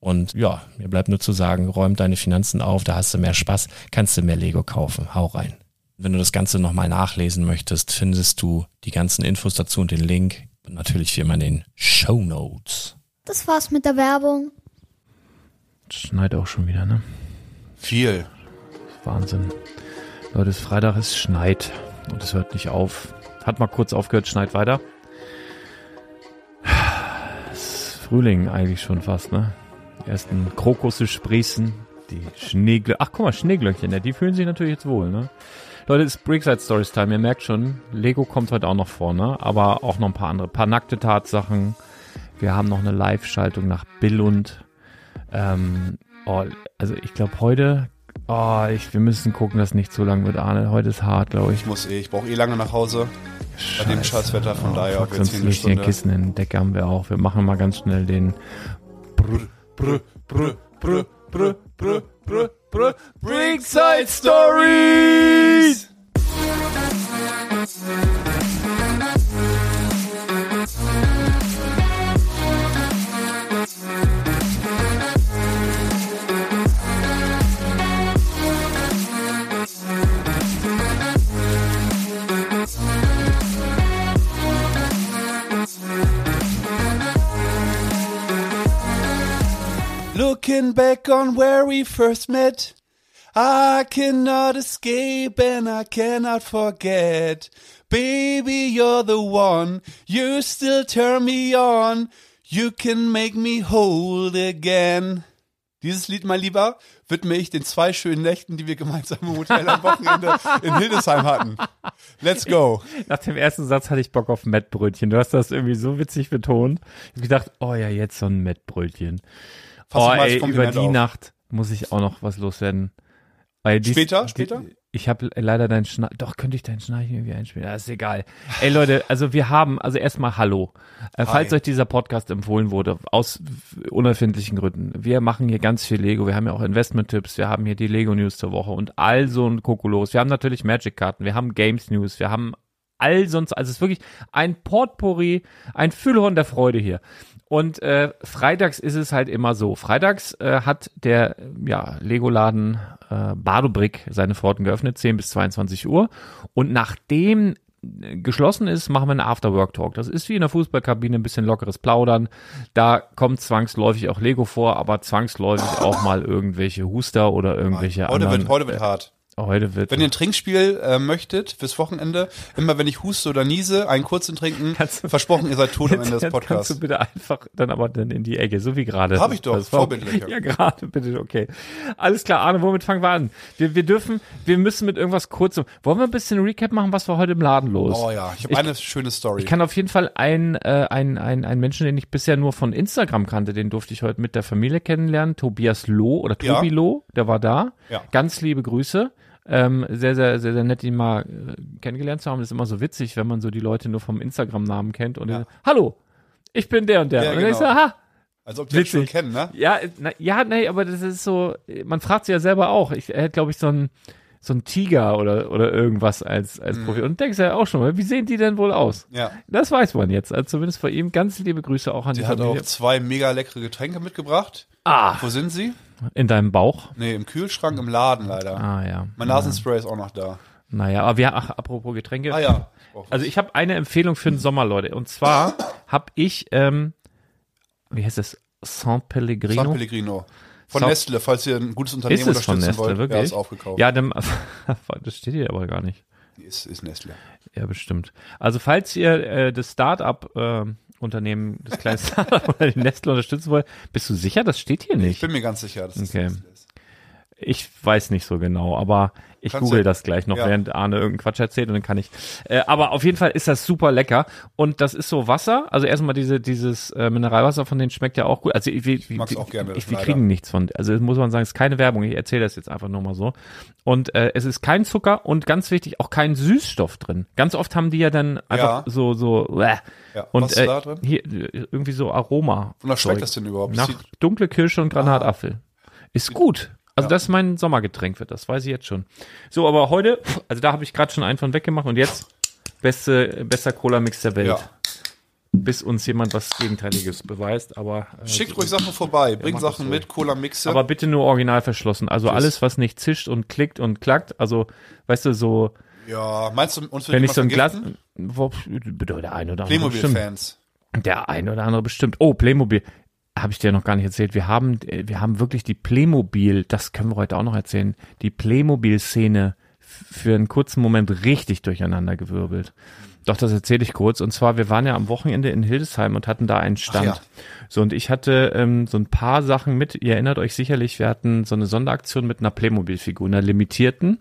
Und ja, mir bleibt nur zu sagen, räum deine Finanzen auf, da hast du mehr Spaß, kannst du mehr Lego kaufen. Hau rein. Wenn du das Ganze nochmal nachlesen möchtest, findest du die ganzen Infos dazu und den Link. Und natürlich wie immer in den Show Notes. Das war's mit der Werbung. Schneit auch schon wieder, ne? Viel. Wahnsinn. Leute, es ist Freitag, es schneit und es hört nicht auf. Hat mal kurz aufgehört, schneit weiter. Es ist Frühling eigentlich schon fast, ne? Ersten Krokusse sprießen, die Schneeglöckchen. Ach, guck mal, Schneeglöckchen, ja, die fühlen sich natürlich jetzt wohl, ne? Leute, es ist Brickside Stories Time. Ihr merkt schon, Lego kommt heute auch noch vor, ne? Aber auch noch ein paar andere. Ein paar nackte Tatsachen. Wir haben noch eine Live-Schaltung nach Billund. Ähm, oh, also ich glaube heute, oh, ich, wir müssen gucken, dass nicht zu lang wird, Arne. Heute ist hart, glaube ich. Ich muss eh, ich brauche eh lange nach Hause. Scheiße. Bei dem Scheißwetter, von oh, daher fuck, sonst liegt hier ein Kissen in Decke haben wir auch. Wir machen mal ganz schnell den Brr Brr, brr, brr, brr, brr, brr, brr, Brickside Stories! Looking back on where we first met, I cannot escape and I cannot forget. Baby, you're the one, you still turn me on, you can make me whole again. Dieses Lied, mein Lieber, widme ich den zwei schönen Nächten, die wir gemeinsam im Hotel am Wochenende in Hildesheim hatten. Let's go. Nach dem ersten Satz hatte ich Bock auf Mettbrötchen. Du hast das irgendwie so witzig betont. Ich habe gedacht, oh ja, jetzt so ein Mettbrötchen. Fass oh, ey, über die auf. Nacht muss ich auch noch was loswerden. Weil dies, Später? die- Später? Ich habe leider deinen Schnarch. Doch, könnte ich deinen Schnarch irgendwie einspielen. Ja, ist egal. Ey Leute, also wir haben, also erstmal Hallo. Äh, falls Hi. euch dieser Podcast empfohlen wurde, aus unerfindlichen Gründen. Wir machen hier ganz viel Lego. Wir haben ja auch Investment-Tipps. Wir haben hier die Lego-News zur Woche und all so ein Kokolos. Wir haben natürlich Magic-Karten. Wir haben Games-News. Wir haben all sonst, also es ist wirklich ein Potpourri, ein Füllhorn der Freude hier. Und äh, freitags ist es halt immer so. Freitags äh, hat der ja, Lego-Laden äh, Badobrick seine Pforten geöffnet, 10 bis 22 Uhr. Und nachdem äh, geschlossen ist, machen wir einen After-Work-Talk. Das ist wie in der Fußballkabine, ein bisschen lockeres Plaudern. Da kommt zwangsläufig auch Lego vor, aber zwangsläufig auch mal irgendwelche Huster oder irgendwelche Heute anderen. wird, heute wird hart. Heute wird Wenn ihr ein Trinkspiel äh, möchtet fürs Wochenende, immer wenn ich huste oder niese, einen kurzen trinken, du- versprochen, ihr seid tot am Ende des Jetzt kannst Podcasts. du bitte einfach dann aber dann in die Ecke, so wie gerade. Hab ich doch, Das war- vorbildlich, ja. Ja, gerade, bitte, okay. Alles klar, Arne, womit fangen wir an? Wir, wir dürfen, wir müssen mit irgendwas kurzem, wollen wir ein bisschen Recap machen, was war heute im Laden los? Oh ja, ich habe eine schöne Story. Ich kann auf jeden Fall einen, äh, einen, einen, einen Menschen, den ich bisher nur von Instagram kannte, den durfte ich heute mit der Familie kennenlernen. Tobias Loh oder Ja. Tobi Loh, der war da. Ja. Ganz liebe Grüße. Ähm, sehr, sehr, sehr, sehr nett, ihn mal äh, kennengelernt zu haben. Das ist immer so witzig, wenn man so die Leute nur vom Instagram-Namen kennt und Ja. dann, hallo, ich bin der und der. Ja, und dann ich so, genau. aha, Als ob die das schon Witzig. kennen, ne? ja, na, ja, nee, aber das ist so, man fragt sich ja selber auch. Ich, hat, glaube ich, so ein, so ein Tiger oder, oder irgendwas als, Mhm. als Profil. Und denkst ja auch schon wie sehen die denn wohl aus? Ja. Das weiß man jetzt. Also zumindest von ihm ganz liebe Grüße auch an die, Die hat Familie. auch zwei mega leckere Getränke mitgebracht. ah, Wo sind sie? In deinem Bauch. Nee, im Kühlschrank, im Laden leider. Ah ja. Mein Nasenspray ist auch noch da. Naja, aber wir, ach, apropos Getränke. Ah ja. Also ich habe eine Empfehlung für den Sommer, Leute. Und zwar habe ich, ähm, wie heißt das? San Pellegrino? San Pellegrino. Von Sau- Nestle, falls ihr ein gutes Unternehmen ist es von unterstützen Nestle, wollt. wirklich? Ja, ist aufgekauft. Ja, dann, das steht hier aber gar nicht. Ist, ist Nestle. Ja, bestimmt. Also falls ihr äh, das Start-up äh, Unternehmen, das kleine Start-up oder die Nestle unterstützen wollt, bist du sicher? Das steht hier Ich nicht. bin mir ganz sicher, dass Okay. Nestle ist. Ich weiß nicht so genau, aber ich Kannst google das gleich noch, ja. während Arne irgendeinen Quatsch erzählt und dann kann ich. Äh, aber auf jeden Fall ist das super lecker und das ist so Wasser. Also erstmal diese dieses äh, Mineralwasser von denen schmeckt ja auch gut. Also ich, ich, mag's auch gerne, Ich, wir kriegen nichts von. Also muss man sagen, es ist keine Werbung. Ich erzähle das jetzt einfach nur mal so. Und äh, es ist kein Zucker und ganz wichtig auch kein Süßstoff drin. Ganz oft haben die ja dann einfach Ja. so so. Äh, Ja. und Was ist äh, da drin? hier irgendwie so Aroma. Wonach schmeckt das denn überhaupt? Nach dunkle Kirsche und Granatapfel. Ist gut. Also Ja. das ist mein Sommergetränk wird, das weiß ich jetzt schon. So, aber heute, also da habe ich gerade schon einen von weggemacht und jetzt beste bester Cola Mix der Welt. Ja. Bis uns jemand was gegenteiliges beweist, aber äh, Schickt ruhig Sachen vorbei, bringt Sachen mit, Cola-Mixe. aber bitte nur original verschlossen. Also alles was nicht zischt und klickt und klackt, also weißt du so, Ja, meinst du, uns wird wenn ich so ein Glas vergiften? wo, der eine oder andere. Playmobil-Fans. Der eine oder andere bestimmt. Oh, Playmobil. Habe ich dir noch gar nicht erzählt. Wir haben, äh, wir haben wirklich die Playmobil, das können wir heute auch noch erzählen, die Playmobil-Szene für einen kurzen Moment richtig durcheinander gewirbelt. Doch, das erzähle ich kurz. Und zwar, wir waren ja am Wochenende in Hildesheim und hatten da einen Stand. ja. So, und ich hatte ähm, so ein paar Sachen mit. Ihr erinnert euch sicherlich, wir hatten so eine Sonderaktion mit einer Playmobil-Figur, einer limitierten.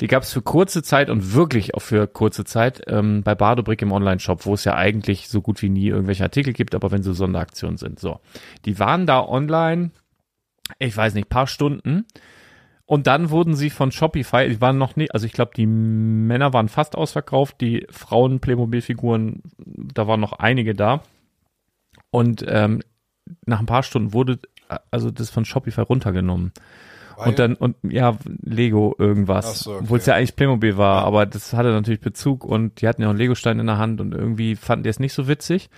Die gab es für kurze Zeit und wirklich auch für kurze Zeit ähm, bei Badobrick im Online-Shop, wo es ja eigentlich so gut wie nie irgendwelche Artikel gibt, aber wenn so Sonderaktionen sind. So, die waren da online, ich weiß nicht, paar Stunden. Und dann wurden sie von Shopify, die waren noch nicht, also ich glaube, die Männer waren fast ausverkauft, die Frauen Playmobil-Figuren, da waren noch einige da. Und ähm, nach ein paar Stunden wurde äh, also das von Shopify runtergenommen. Weil- Und dann, und ja, Lego irgendwas. So, okay. Obwohl es ja eigentlich Playmobil war, aber das hatte natürlich Bezug und die hatten ja auch einen Legostein in der Hand und irgendwie fanden die es nicht so witzig.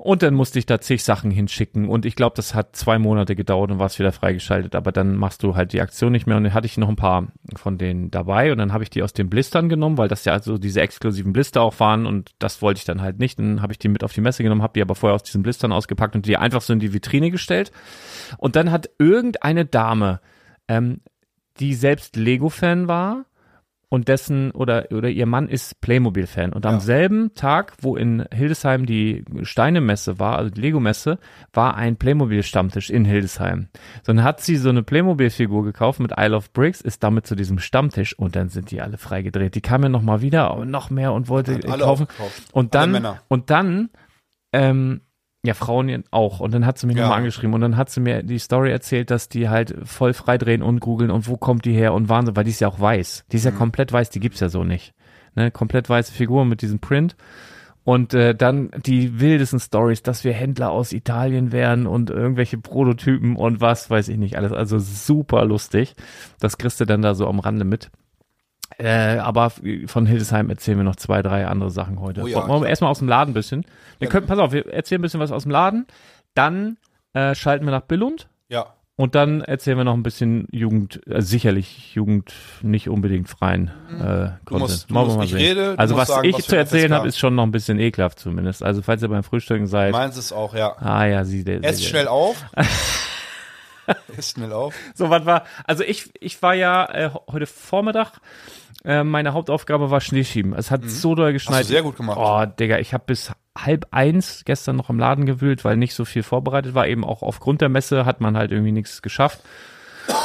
Und dann musste ich da zig Sachen hinschicken und ich glaube, das hat zwei Monate gedauert und war es wieder freigeschaltet, aber dann machst du halt die Aktion nicht mehr und dann hatte ich noch ein paar von denen dabei und dann habe ich die aus den Blistern genommen, weil das ja also diese exklusiven Blister auch waren und das wollte ich dann halt nicht. Dann habe ich die mit auf die Messe genommen, habe die aber vorher aus diesen Blistern ausgepackt und die einfach so in die Vitrine gestellt. Und dann hat irgendeine Dame, ähm, die selbst Lego-Fan war und dessen oder oder ihr Mann ist Playmobil-Fan und am Ja. selben Tag, wo in Hildesheim die Steinemesse war, also die Lego-Messe, war ein Playmobil-Stammtisch in Hildesheim. So, dann hat sie so eine Playmobil-Figur gekauft mit Isle of Bricks, ist damit zu diesem Stammtisch und dann sind die alle freigedreht. Die kam ja noch mal wieder und noch mehr und wollte kaufen. aufgekauft. Und dann und dann ähm, Ja, Frauen auch. Und dann hat sie mich Ja. nochmal angeschrieben und dann hat sie mir die Story erzählt, dass die halt voll freidrehen und googeln und wo kommt die her und Wahnsinn, weil die ist ja auch weiß. Die ist Mhm. ja komplett weiß, die gibt's ja so nicht. Ne? Komplett weiße Figur mit diesem Print. Und äh, dann die wildesten Stories, dass wir Händler aus Italien wären und irgendwelche Prototypen und was weiß ich nicht alles. Also super lustig. Das kriegst du dann da so am Rande mit. Äh, aber von Hildesheim erzählen wir noch zwei, drei andere Sachen heute. Oh ja, Wollen wir erstmal aus dem Laden ein bisschen. Wir können, pass auf, wir erzählen ein bisschen was aus dem Laden. Dann äh, schalten wir nach Billund. Ja. Und dann erzählen wir noch ein bisschen Jugend, äh, sicherlich Jugend nicht unbedingt freien äh, Content. musst- du Wollen wir mal sehen. rede, also was sagen, ich was zu erzählen habe, ist schon noch ein bisschen ekelhaft zumindest. Also falls ihr beim Frühstücken seid. Meins ist auch, ja. ah ja, sie der. Ess der- schnell auf. Schnell auf. So, was war, also ich, ich war ja äh, heute Vormittag, äh, meine Hauptaufgabe war Schneeschieben. Es hat so doll geschneit. Mhm. sehr gut gemacht. Oh, Digga, ich habe bis halb eins gestern noch im Laden gewühlt, weil nicht so viel vorbereitet war. Eben auch aufgrund der Messe hat man halt irgendwie nichts geschafft.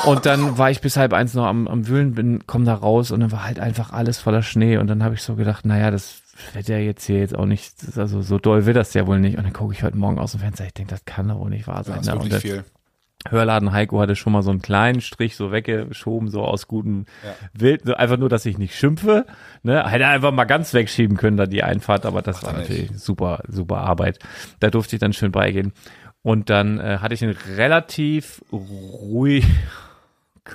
Und dann war ich bis halb eins noch am, am Wühlen, bin, komm da raus und dann war halt einfach alles voller Schnee. Und dann habe ich so gedacht, naja, das wird ja jetzt hier jetzt auch nicht, also so doll wird das ja wohl nicht. Und dann gucke ich heute Morgen aus dem Fenster, ich denke, das kann doch wohl nicht wahr sein. Das ist ne? Wirklich viel. Hörladen Heiko hatte schon mal so einen kleinen Strich so weggeschoben, so aus gutem Ja. Wild, einfach nur, dass ich nicht schimpfe, ne, hätte einfach mal ganz wegschieben können, da die Einfahrt, aber das Macht war er nicht. natürlich super, super Arbeit. Da durfte ich dann schön beigehen. Und dann äh, hatte ich einen relativ ruhig,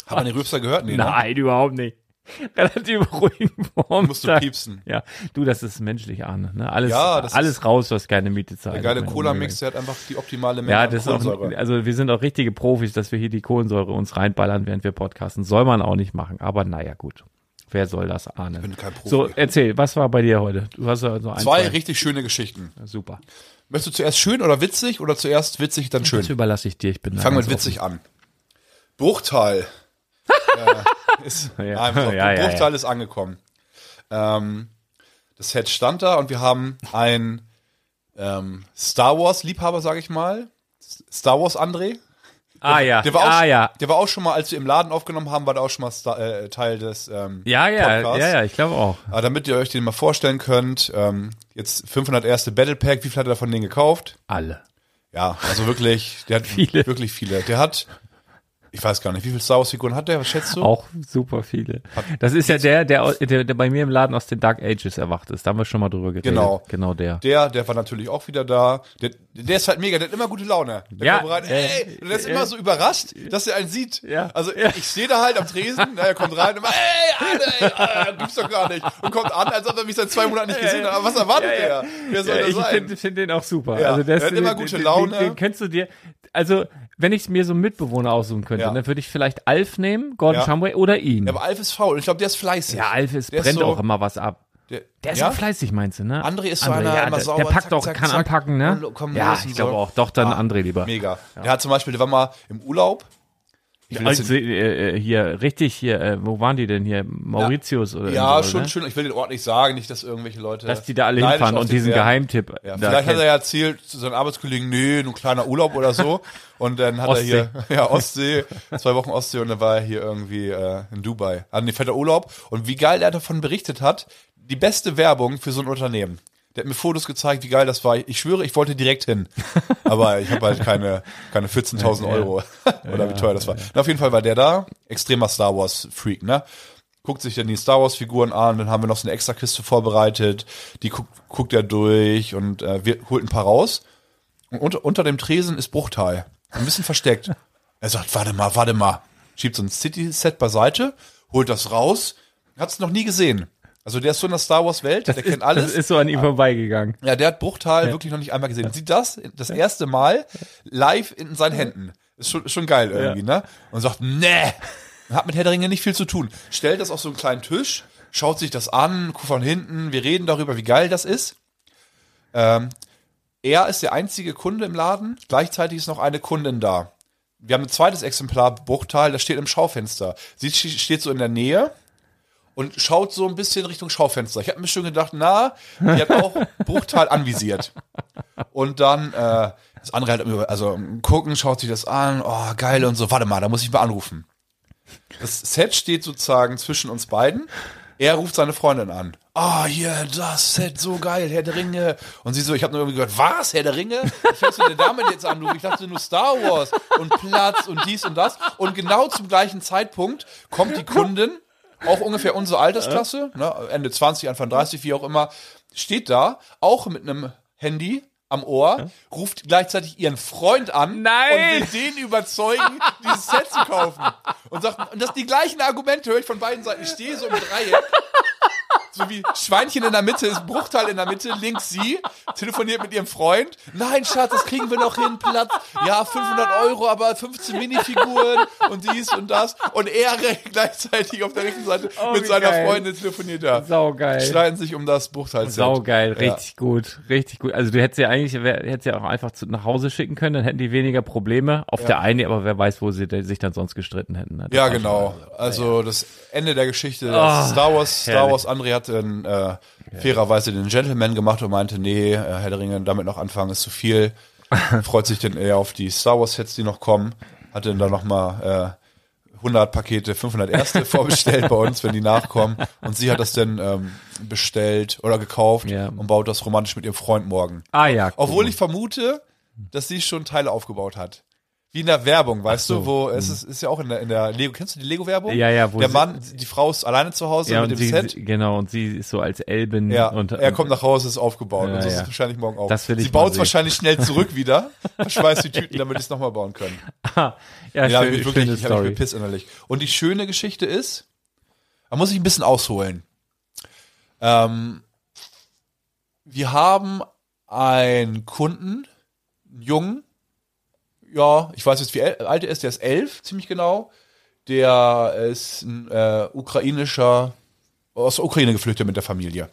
Hat man den Rübser gehört? Nee, ne? nein, überhaupt nicht, relativ ruhigen Form. Musst du piepsen. Ja, du, das ist menschlich, Arne, ne, alles, Ja, das alles raus, was keine Miete zahlt. Der geile Cola-Mix, der hat einfach die optimale Menge Ja, das ist auch, also wir sind auch richtige Profis, dass wir hier die Kohlensäure uns reinballern, während wir podcasten. Soll man auch nicht machen, aber naja, gut. Wer soll das ahnen? bin kein Profi. So, erzähl, was war bei dir heute? Du hast ja so ein, Zwei richtig schöne Geschichten. Super. Möchtest du zuerst schön oder witzig oder zuerst witzig, dann schön? Das überlasse ich dir, ich bin da Fangen wir ganz mit witzig an. Bruchteil. äh, ist, Ja. Auf, Ja, ja, Bruchteil ist angekommen. Ähm, das Set stand da und wir haben ein ähm, Star Wars Liebhaber, sage ich mal. Star Wars André. Ah ja, Der war, auch, ah ja. der war auch schon mal, als wir im Laden aufgenommen haben, war der auch schon mal Star, äh, Teil des ähm, Ja, ja, Podcasts. ja, ja, ich glaube auch. Aber damit ihr euch den mal vorstellen könnt, ähm, jetzt 500 erste Battle Pack, wie viel hat er davon den gekauft? Alle. Ja, also wirklich, der hat Viele. wirklich viele. Der hat, ich weiß gar nicht, wie viele Star Wars Figuren hat der? Was schätzt du? Auch super viele. Das ist ja der, der, der, der bei mir im Laden aus den Dark Ages erwacht ist. Da haben wir schon mal drüber geredet. Genau. Genau der. Der, der war natürlich auch wieder da. Der, der ist halt mega, der hat immer gute Laune. Der Ja, kommt rein, äh, ey, und der ist äh, immer so überrascht, dass er einen sieht. Ja. Also ich stehe da halt am Tresen, na, er kommt rein und immer, ey, Alter, ey, äh, gibt's doch gar nicht. Und kommt an, als ob er mich seit zwei Monaten nicht gesehen hat. Aber was erwartet Ja, ja. er? Wer soll Ja, das ich sein? finde find den auch super. Ja, also das, er hat immer den- gute den- Laune. Den, den könntest du dir, also wenn ich mir so einen Mitbewohner aussuchen könnte, Ja. dann würde ich vielleicht Alf nehmen, Gordon Ja. Shumway oder ihn. Ja, aber Alf ist faul. Ich glaube, der ist fleißig. Ja, Alf ist, Der ist brennt so- auch immer was ab. Der, Der ist ja? auch fleißig, meinst du, ne? André ist so André, einer, ja, immer der, sauber, der packt zack, auch, zack, kann zack. anpacken, ne? Ja, ich glaube so. auch. Doch, dann Ah, André lieber. Mega. Der hat zum Beispiel, der war mal im Urlaub. Ich will jetzt Also, äh, äh, hier, richtig hier, äh, wo waren die denn hier? Mauritius oder Ja, so, schon ne? schön. Ich will den Ort nicht sagen, nicht, dass irgendwelche Leute. Dass die da alle hinfahren und diesen werden. Geheimtipp. Ja, vielleicht hat kennt. er ja erzählt zu seinen Arbeitskollegen, nee, nur ein kleiner Urlaub oder so. Und dann hat Ostsee. er hier, ja, Ostsee, zwei Wochen Ostsee und dann war er hier irgendwie äh, in Dubai. An den fetter Urlaub. Und wie geil er davon berichtet hat, die beste Werbung für so ein Unternehmen. Der hat mir Fotos gezeigt, wie geil das war. Ich schwöre, ich wollte direkt hin. Aber ich habe halt keine, keine 14.000 Euro. Oder wie teuer das war. Und auf jeden Fall war der da. Extremer Star Wars Freak, ne? Guckt sich dann die Star Wars Figuren an. Dann haben wir noch so eine extra Kiste vorbereitet. Die guckt, guckt er durch und äh, wir, holt ein paar raus. Und unter, unter dem Tresen ist Bruchteil. Ein bisschen versteckt. Er sagt, warte mal, warte mal. Schiebt so ein City-Set beiseite, holt das raus. Hat es noch nie gesehen. Also der ist so in der Star Wars Welt, das der ist, kennt alles. Das ist so an ihm vorbeigegangen. Ja, der hat Bruchtal wirklich noch nicht einmal gesehen. Sieht das das erste Mal live in seinen Händen. Ist schon, schon geil irgendwie, ne? Und sagt, nee, hat mit Herr der Ringe nicht viel zu tun. Stellt das auf so einen kleinen Tisch, schaut sich das an, guckt von hinten, wir reden darüber, wie geil das ist. Ähm, er ist der einzige Kunde im Laden, gleichzeitig ist noch eine Kundin da. Wir haben ein zweites Exemplar Bruchtal, das steht im Schaufenster. Sie st- steht so in der Nähe und schaut so ein bisschen Richtung Schaufenster. Ich habe mir schon gedacht, na, die hat auch Bruchtal anvisiert. Und dann äh, das andere halt, also gucken, schaut sich das an, oh geil und so. Warte mal, da muss ich mal anrufen. Das Set steht sozusagen zwischen uns beiden. Er ruft seine Freundin an. ah, hier, das Set, so geil, Herr der Ringe. Und sie so, ich habe nur irgendwie gehört, was, Herr der Ringe? Was fängst du denn damit jetzt an? Du, ich dachte nur Star Wars und Platz und dies und das. Und genau zum gleichen Zeitpunkt kommt die Kundin, auch ungefähr unsere Altersklasse, ne, Ende 20, Anfang 30, wie auch immer, steht da, auch mit einem Handy am Ohr, ruft gleichzeitig ihren Freund an Nein! und will den überzeugen, dieses Set zu kaufen. Und sagt, und das die gleichen Argumente höre ich von beiden Seiten. Ich stehe so im Dreieck. So wie Schweinchen in der Mitte ist Bruchteil in der Mitte, links sie, telefoniert mit ihrem Freund. Nein, Schatz, das kriegen wir noch hin, Platz. Ja, 500 Euro, aber 15 Minifiguren und dies und das. Und er gleichzeitig auf der rechten Seite Oh, mit seiner geil. Freundin telefoniert er. Saugeil. Streiten sich um das Bruchteil. Saugeil, Ja. richtig gut, richtig gut. Also du hättest ja eigentlich, hättest ja auch einfach zu, nach Hause schicken können, dann hätten die weniger Probleme. Auf der einen, aber wer weiß, wo sie sich dann sonst gestritten hätten. Das Ja, genau. Also das Ende der Geschichte. Das Star Wars, Star. Wars, André hatte in, äh, fairerweise den Gentleman gemacht und meinte, nee, äh, Herr der Ringe, damit noch anfangen ist zu viel. Freut sich dann eher auf die Star Wars Sets, die noch kommen. Hatte dann noch mal äh, 100 Pakete, 500 erste vorbestellt bei uns, wenn die nachkommen. Und sie hat das dann ähm, bestellt oder gekauft Ja. und baut das romantisch mit ihrem Freund morgen. Ah ja. cool. Obwohl ich vermute, dass sie schon Teile aufgebaut hat. Wie in der Werbung, weißt so, du, wo es ist, ist ja auch in der, in der Lego, kennst du die Lego-Werbung? Ja, ja, wo Der sie- Mann, die Frau ist alleine zu Hause ja, mit und dem sie, Set. genau, und sie ist so als Elben Ja, und er kommt nach Hause, ist aufgebaut. Ja, und so ist ja. es wahrscheinlich morgen auch. Das will ich Sie baut es wahrscheinlich schnell zurück wieder, verschweißt die Tüten, damit die es nochmal bauen können. ja, Ja, schön, ich wirklich, ich habe mich gepisst innerlich. Und die schöne Geschichte ist, da muss ich ein bisschen ausholen. Ähm, wir haben einen Kunden, einen Jungen, ja, ich weiß jetzt, wie alt er ist, der ist elf, ziemlich genau. Der ist ein äh, ukrainischer, aus der Ukraine geflüchtet mit der Familie.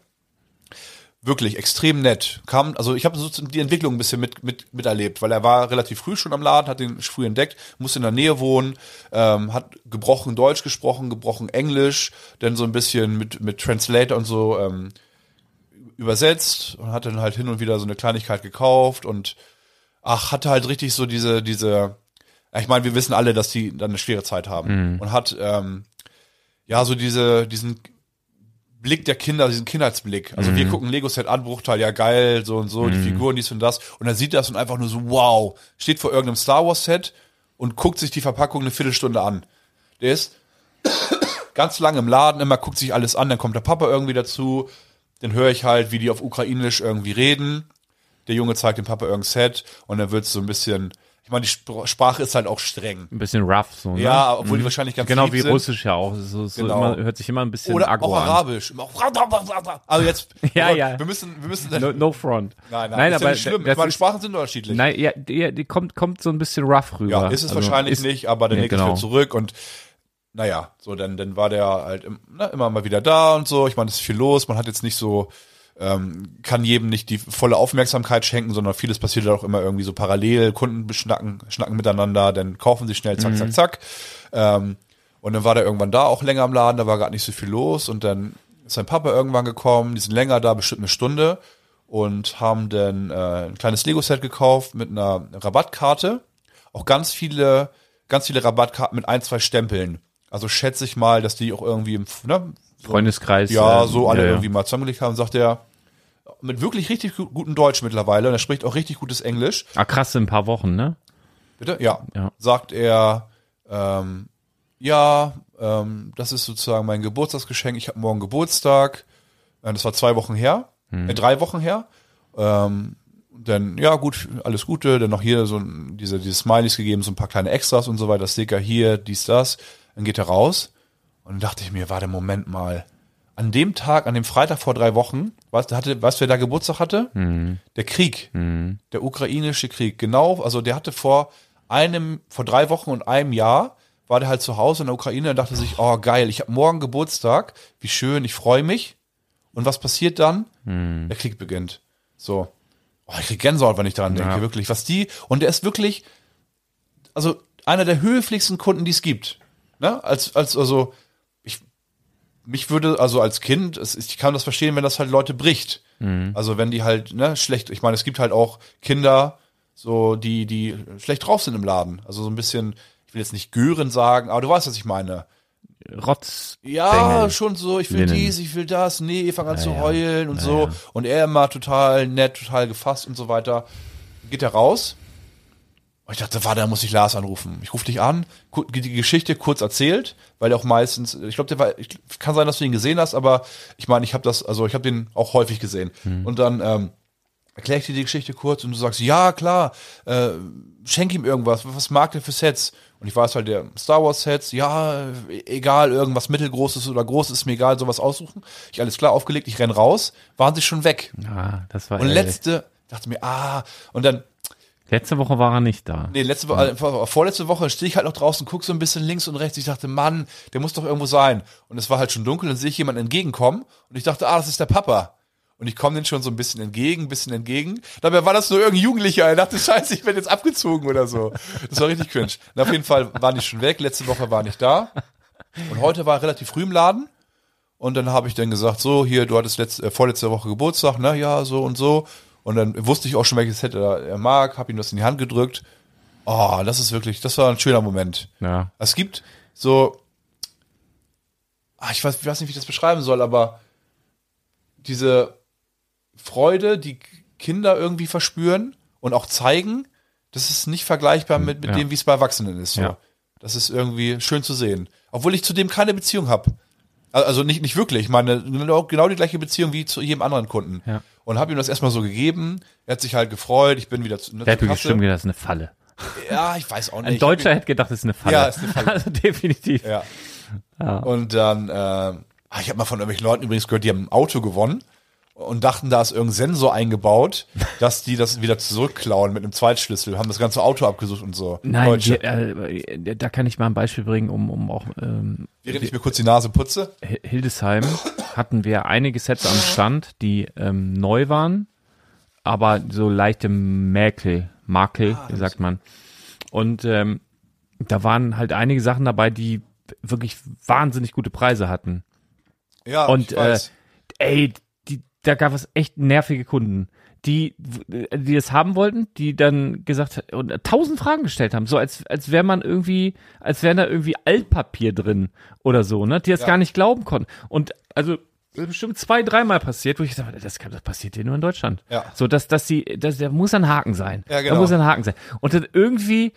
Wirklich extrem nett. Kam, also ich habe so die Entwicklung ein bisschen mit, mit, miterlebt, weil er war relativ früh schon am Laden, hat den früh entdeckt, musste in der Nähe wohnen, ähm, hat gebrochen Deutsch gesprochen, gebrochen Englisch, dann so ein bisschen mit, mit Translator und so ähm, übersetzt und hat dann halt hin und wieder so eine Kleinigkeit gekauft und ach, hatte halt richtig so diese, diese, ich meine, wir wissen alle, dass die dann eine schwere Zeit haben und hat ähm, ja so diese, diesen Blick der Kinder, diesen Kindheitsblick. Also wir gucken Lego-Set an, Bruchteil, ja geil, so und so, die Figuren, dies und das. Und er sieht das und einfach nur so, wow, steht vor irgendeinem Star Wars-Set und guckt sich die Verpackung eine Viertelstunde an. Der ist ganz lange im Laden, immer guckt sich alles an, dann kommt der Papa irgendwie dazu, dann höre ich halt, wie die auf Ukrainisch irgendwie reden. Der Junge zeigt dem Papa irgendein Set und dann wird so ein bisschen, ich meine, die Spr Sprache ist halt auch streng. Ein bisschen rough so, ne? Ja, obwohl die wahrscheinlich ganz Genau wie sind. Russisch ja auch. So, so Genau. immer, hört sich immer ein bisschen Oder aggro auch an. Arabisch. Also jetzt, Ja, ja. wir müssen, wir müssen, No, no front. nein, nein, nein ist aber ja nicht schlimm. Ich meine, Sprachen sind unterschiedlich. nein, ja, die, die kommt, kommt so ein bisschen rough rüber. ja, ist es Also, wahrscheinlich ist- nicht, aber der Ja, nächste genau. wird zurück und naja, so dann, dann war der halt na, immer mal wieder da und so. Ich meine, es ist viel los. Man hat jetzt nicht so, ähm, kann jedem nicht die volle Aufmerksamkeit schenken, sondern vieles passiert auch immer irgendwie so parallel. Kunden schnacken, schnacken miteinander, dann kaufen sie schnell, zack, Mhm. zack, zack. Ähm, und dann war der irgendwann da auch länger am Laden, da war gerade nicht so viel los und dann ist sein Papa irgendwann gekommen, die sind länger da, bestimmt eine Stunde und haben dann äh, ein kleines Lego-Set gekauft mit einer Rabattkarte. Auch ganz viele, ganz viele Rabattkarten mit ein, zwei Stempeln. Also schätze ich mal, dass die auch irgendwie im, ne, Freundeskreis. ja, ähm, so alle ja, ja. irgendwie mal zusammengelegt haben, sagt er, mit wirklich richtig gu- gutem Deutsch mittlerweile, und er spricht auch richtig gutes Englisch. Ah, krass, in ein paar Wochen, ne? Bitte? Ja. Ja. Sagt er, ähm, ja, ähm, das ist sozusagen mein Geburtstagsgeschenk. Ich habe morgen Geburtstag. Äh, Das war zwei Wochen her, äh, drei Wochen her. Ähm, dann, ja, gut, alles Gute. Dann noch hier so ein- diese, diese Smileys gegeben, so ein paar kleine Extras und so weiter. Sticker hier, dies, das. Dann geht er raus. Und dann dachte ich mir, warte, Moment mal. An dem Tag, an dem Freitag vor drei Wochen, was, hatte, was wer da Geburtstag hatte? Der Krieg. Der ukrainische Krieg. Genau, also der hatte vor einem, vor drei Wochen und einem Jahr, war der halt zu Hause in der Ukraine und dachte sich, oh geil, ich habe morgen Geburtstag, wie schön, ich freue mich. Und was passiert dann? Der Krieg beginnt. So. Oh, ich krieg Gänsehaut, wenn ich daran denke, Ja. wirklich. Was die, und der ist wirklich, also einer der höflichsten Kunden, die es gibt. Ne? Als, als, also, mich würde, also als Kind, es, ich kann das verstehen, wenn das halt Leute bricht. Also wenn die halt, ne, schlecht, ich meine, es gibt halt auch Kinder, so, die, die schlecht drauf sind im Laden. Also so ein bisschen, ich will jetzt nicht Gören sagen, aber du weißt, was ich meine. Rotz. Ja, schon so, ich will Linnen. dies, ich will das, nee, fang an Ja, zu ja. heulen und Ja, so. Und er immer total nett, total gefasst und so weiter. Geht er raus. Und ich dachte, warte, da muss ich Lars anrufen. Ich rufe dich an, die Geschichte kurz erzählt, weil er auch meistens, ich glaube, der war, ich, kann sein, dass du ihn gesehen hast, aber ich meine, ich habe das, also ich habe den auch häufig gesehen. Hm. Und dann ähm, erkläre ich dir die Geschichte kurz und du sagst, ja, klar, äh, schenk ihm irgendwas, was mag der für Sets? Und ich weiß halt, der Star Wars Sets, ja, e- egal, irgendwas mittelgroßes oder großes, ist mir egal, sowas aussuchen. Ich alles klar aufgelegt, ich renn raus, waren sie schon weg. Ah, das war Und letzte, dachte mir, ah, und dann, letzte Woche war er nicht da. nee, letzte Woche, äh, vorletzte Woche stehe ich halt noch draußen, guck so ein bisschen links und rechts. Ich dachte, Mann, der muss doch irgendwo sein. Und es war halt schon dunkel, dann sehe ich jemanden entgegenkommen und ich dachte, ah, das ist der Papa. Und ich komme den schon so ein bisschen entgegen, ein bisschen entgegen. Dabei war das nur irgendein Jugendlicher. Er dachte, scheiße, ich werde jetzt abgezogen oder so. Das war richtig cringe. Und auf jeden Fall waren die schon weg. Letzte Woche war nicht da. Und heute war er relativ früh im Laden. Und dann habe ich dann gesagt, so, hier, du hattest letzte, äh, vorletzte Woche Geburtstag, ne, ja, so und so. Und dann wusste ich auch schon, welches Set er, er mag, habe ihm das in die Hand gedrückt. Oh, das ist wirklich, das war ein schöner Moment. Ja. Es gibt so, ah, ich weiß, ich weiß nicht, wie ich das beschreiben soll, aber diese Freude, die Kinder irgendwie verspüren und auch zeigen, das ist nicht vergleichbar mit, mit Ja. dem, wie es bei Erwachsenen ist. So. Ja. Das ist irgendwie schön zu sehen. Obwohl ich zu dem keine Beziehung habe. Also nicht, nicht wirklich. Ich meine, genau, genau die gleiche Beziehung wie zu jedem anderen Kunden. Ja. Und habe ihm das erstmal so gegeben. Er hat sich halt gefreut. Ich bin wieder zu, ne, Der hat bestimmt gedacht, das ist eine Falle. Ja, ich weiß auch nicht. Ein Deutscher hätte gedacht, das ist eine Falle. Ja, ist eine Falle. Also definitiv. Ja. Und dann, äh, ah, ich habe mal von irgendwelchen Leuten übrigens gehört, die haben ein Auto gewonnen und dachten, da ist irgendein Sensor eingebaut, dass die das wieder zurückklauen mit einem Zweitschlüssel, haben das ganze Auto abgesucht und so. Nein, die, äh, da kann ich mal ein Beispiel bringen, um, um auch ähm, Während ich mir kurz die Nase putze. Hi- Hildesheim hatten wir einige Sets am Stand, die ähm, neu waren, aber so leichte Mäkel, Makel, wie sagt man. Und ähm, da waren halt einige Sachen dabei, die wirklich wahnsinnig gute Preise hatten. Ja, Und ich äh, weiß. ey, die, da gab es echt nervige Kunden, die, die das haben wollten, die dann gesagt und tausend Fragen gestellt haben, so als als wäre man irgendwie, als wäre da irgendwie Altpapier drin oder so, ne? Die das Ja. gar nicht glauben konnten. Und also das ist bestimmt zwei, dreimal passiert, wo ich dachte, das, kann, das passiert hier nur in Deutschland. Ja. So, dass, dass sie, dass, da muss ein Haken sein. Ja, genau. Da muss ein Haken sein. Und dann irgendwie,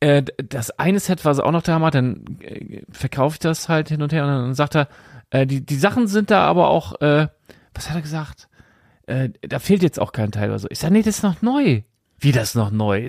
äh, das eine Set war so auch noch der Hammer, dann äh, verkaufe ich das halt hin und her und dann sagt er, äh, die, die Sachen sind da aber auch, äh, was hat er gesagt? Äh, da fehlt jetzt auch kein Teil oder so. Ich sage, nee, das ist noch neu. Wie das noch neu?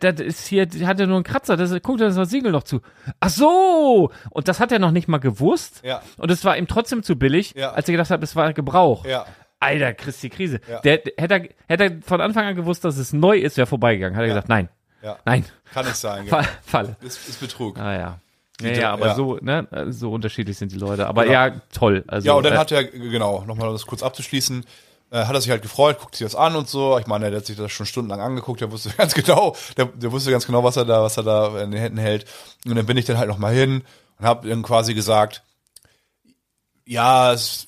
Das ist hier, hat ja nur einen Kratzer, das, guckt er das Siegel noch zu. Ach so! Und das hat er noch nicht mal gewusst. Ja. Und es war ihm trotzdem zu billig, Ja. als er gedacht hat, es war Gebrauch. Ja. Alter, Christi Krise. Ja. Der, hätte, er, hätte er von Anfang an gewusst, dass es neu ist, wäre vorbeigegangen. Hat er gesagt, nein, Ja. nein, Kann nicht sein. Genau. Fa- Falle. Ist, ist Betrug. Ah ja. Ja, ja, aber ja. so, ne, so unterschiedlich sind die Leute. Aber Genau. ja, toll. Also, Ja, und dann äh, hat er, genau, nochmal das kurz abzuschließen, äh, hat er sich halt gefreut, guckt sich das an und so. Ich meine, der hat sich das schon stundenlang angeguckt, der wusste ganz genau, der, der wusste ganz genau, was er da, was er da in den Händen hält. Und dann bin ich dann halt nochmal hin und habe dann quasi gesagt, ja, es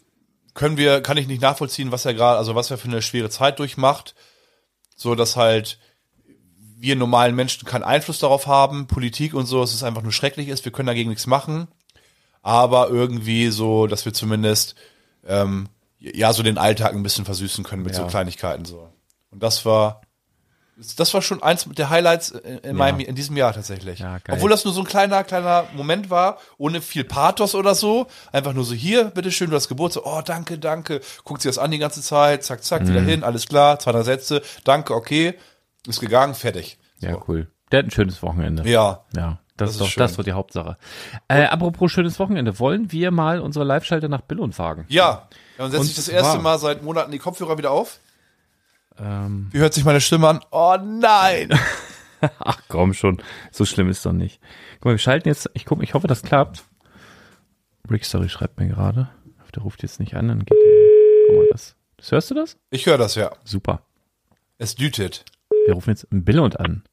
können wir, kann ich nicht nachvollziehen, was er gerade, also was er für eine schwere Zeit durchmacht, so dass halt wir normalen Menschen keinen Einfluss darauf haben, Politik und so, dass es einfach nur schrecklich ist, wir können dagegen nichts machen aber irgendwie so, dass wir zumindest ähm, ja so den Alltag ein bisschen versüßen können mit Ja. so Kleinigkeiten so. Und das war das war schon eins der Highlights in, in meinem in diesem Jahr tatsächlich. Ja. Obwohl das nur so ein kleiner kleiner Moment war, ohne viel Pathos oder so, einfach nur so hier, bitteschön, du hast Geburtstag. Oh, danke, danke. Guckt sie das an die ganze Zeit, zack, zack, Mhm. wieder hin, alles klar, zwei drei Sätze, danke, okay, ist gegangen, fertig. ja, So. cool. Der hat ein schönes Wochenende. Ja, Ja, das, Das ist doch, schön. das ist doch die Hauptsache. Äh, apropos schönes Wochenende, wollen wir mal unsere Live-Schalte nach Billund fragen? Ja, dann setze Und ich das erste zwar- Mal seit Monaten die Kopfhörer wieder auf. Ähm, Wie hört sich meine Stimme an? Oh nein! ach komm schon, so schlimm ist doch nicht. Guck mal, wir schalten jetzt, ich guck, ich hoffe, das klappt. Brickstory schreibt mir gerade. Der ruft jetzt nicht an, dann geht guck mal, das, das hörst du das? Ich höre das ja. Super. Es dütet. Wir rufen jetzt Billund an.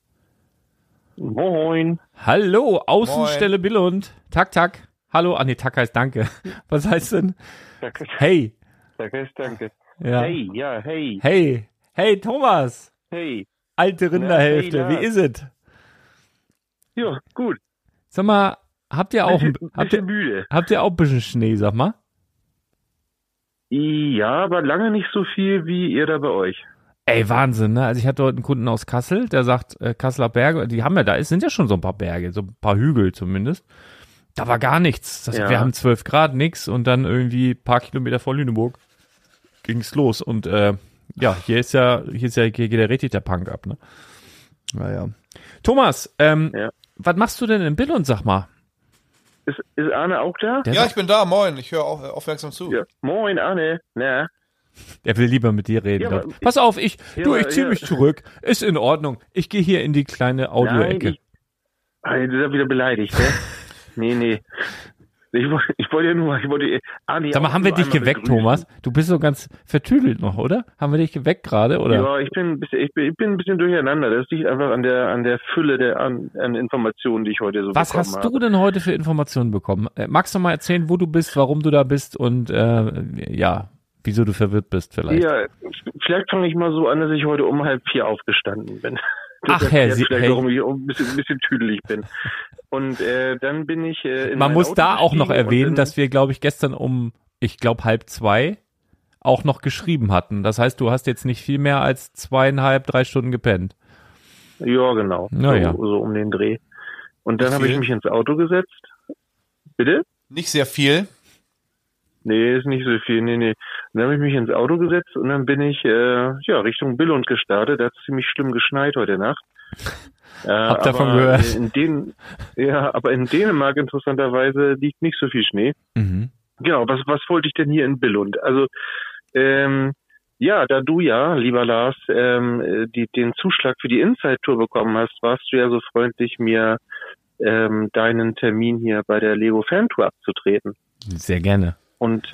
Moin. Hallo, Außenstelle Billund. Tak, tak. Hallo, ah nee, tak heißt danke. Was heißt denn? Danke, Hey. danke, danke. Ja. Hey, ja, hey, Hey. Hey, Thomas. hey. Alte Rinderhälfte, Na, hey, wie ist es? Ja, gut. Sag mal, habt ihr auch, ein- bisschen, habt ihr, müde. habt ihr auch ein bisschen Schnee, sag mal? Ja, aber lange nicht so viel wie ihr da bei euch. Ey, Wahnsinn, ne? Also ich hatte heute einen Kunden aus Kassel, der sagt, äh, Kasseler Berge, die haben ja, da ist, sind ja schon so ein paar Berge, so ein paar Hügel zumindest. Da war gar nichts. Das, Ja. Wir haben 12 Grad, nix und dann irgendwie ein paar Kilometer vor Lüneburg ging's los. Und äh, ja, hier ist ja, hier ist ja, hier geht ja richtig der Punk ab, ne? Naja. Thomas, ähm, Ja. was machst du denn in Billund, sag mal? Ist, ist Arne auch da? Der, Ja, sagt, ich bin da, moin. Ich höre auf, aufmerksam zu. Ja. Moin, Arne. Na, der will lieber mit dir reden. Ja, aber- Pass auf, ich, Ja, du, ich aber- zieh ja. mich zurück. Ist in Ordnung. Ich gehe hier in die kleine nein, Audioecke. ich, Ah, du bist ja wieder beleidigt, ne? nee, nee. Ich, ich wollte ja nur, ich wollte Arne Sag mal, haben wir dich geweckt, begrüßen. Thomas? Du bist so ganz vertüdelt noch, oder? Haben wir dich geweckt gerade, oder? Ja, ich bin, ein bisschen, ich, bin, ich bin ein bisschen durcheinander. Das liegt einfach an der, an der Fülle der an, an Informationen, die ich heute so Was hast habe. du denn heute für Informationen bekommen? Äh, magst du mal erzählen, wo du bist, warum du da bist und äh, ja, wieso du verwirrt bist vielleicht? Ja, vielleicht fange ich mal so an, dass ich heute um halb vier aufgestanden bin. Ach, Herr Sie- vielleicht, hey. warum ich auch ein bisschen, ein bisschen tüdelig bin. Und äh, dann bin ich äh, in Man muss Auto da auch noch erwähnen, dass wir, glaube ich, gestern um, ich glaube, halb zwei auch noch geschrieben hatten. Das heißt, du hast jetzt nicht viel mehr als zweieinhalb, drei Stunden gepennt. Ja, genau. Na so, ja. so um den Dreh. Und dann habe ich mich ins Auto gesetzt. Bitte? Nicht sehr viel. Nee, ist nicht so viel. Nee, nee. Dann habe ich mich ins Auto gesetzt und dann bin ich äh, ja Richtung Billund gestartet. Da hat es ziemlich schlimm geschneit heute Nacht. Äh, Hab davon aber gehört. In den, ja, aber in Dänemark interessanterweise liegt nicht so viel Schnee. Mhm. Genau, was, was wollte ich denn hier in Billund? Also, ähm, ja, da du ja, lieber Lars, ähm, äh, die, den Zuschlag für die Inside-Tour bekommen hast, warst du ja so freundlich, mir ähm, deinen Termin hier bei der Lego Fan-Tour abzutreten. Sehr gerne. Und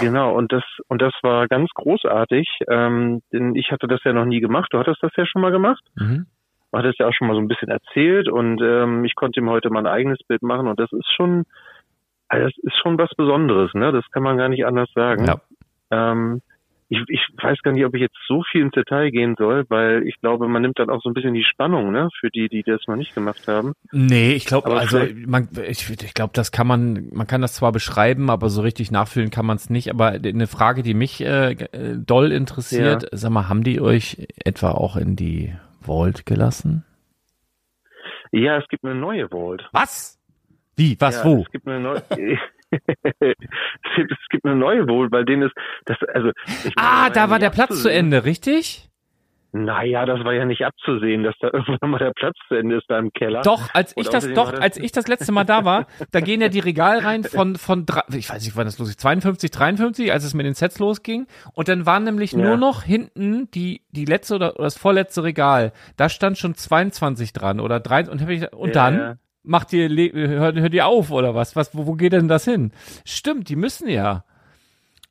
genau, und das und das war ganz großartig, ähm, denn ich hatte das ja noch nie gemacht. Du hattest das ja schon mal gemacht. Mhm. Du hattest ja auch schon mal so ein bisschen erzählt und ähm, ich konnte ihm heute mal ein eigenes Bild machen und das ist schon, also das ist schon was Besonderes, ne? Das kann man gar nicht anders sagen. Ja. Ähm, ich, ich weiß gar nicht, ob ich jetzt so viel ins Detail gehen soll, weil ich glaube, man nimmt dann auch so ein bisschen die Spannung, ne, für die, die das noch nicht gemacht haben. Nee, ich glaube, also man, ich, ich glaube, das kann man, man kann das zwar beschreiben, aber so richtig nachfühlen kann man es nicht. Aber eine Frage, die mich äh, doll interessiert, sag mal, haben die euch etwa auch in die Vault gelassen? Ja, es gibt eine neue Vault. Was? Wie? Was? ja, wo? Es gibt eine neue. es gibt- eine neue Vault, weil denen ist das also. Ah, meine, da war der Platz zu. Ende, richtig? Naja, das war ja nicht abzusehen, dass da irgendwann mal der Platz zu Ende ist da im Keller. Doch, als ich das, doch, das- als ich das letzte Mal da war, da gehen ja die Regalreihen von, von, drei- ich weiß nicht, wann das los ist, 52, 53, als es mit den Sets losging. Und dann waren nämlich Ja. nur noch hinten die, die letzte oder, oder das vorletzte Regal. Da stand schon 22 dran oder drei, und, ich, und Ja, dann. Macht ihr, hört, hört ihr auf oder was? Was, wo, wo geht denn das hin? Stimmt, die müssen ja.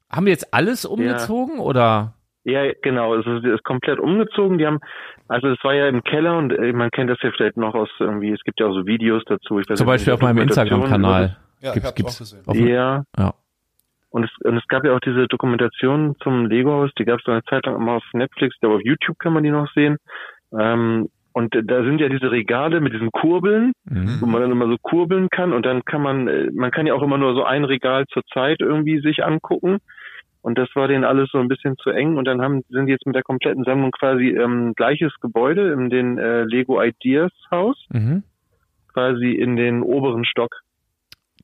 Haben wir jetzt alles umgezogen oder? Ja, genau, es ist, ist komplett umgezogen. Die haben, also es war ja im Keller und äh, man kennt das ja vielleicht noch aus irgendwie, es gibt ja auch so Videos dazu. Ich weiß Zum nicht, Beispiel auf meinem Instagram-Kanal. Ja, ich Gibt's, hab's gibt's auch gesehen. auf, Ja, ja. Und es, und es gab ja auch diese Dokumentation zum Lego-Haus, die gab es eine Zeit lang immer auf Netflix, ich glaube auf YouTube kann man die noch sehen. Ähm, und da sind ja diese Regale mit diesen Kurbeln, Mhm. wo man dann immer so kurbeln kann und dann kann man, äh, man kann ja auch immer nur so ein Regal zur Zeit irgendwie sich angucken. Und das war denen alles so ein bisschen zu eng und dann haben, sind die jetzt mit der kompletten Sammlung quasi ähm, gleiches Gebäude in den äh, Lego Ideas Haus, Mhm. quasi in den oberen Stock.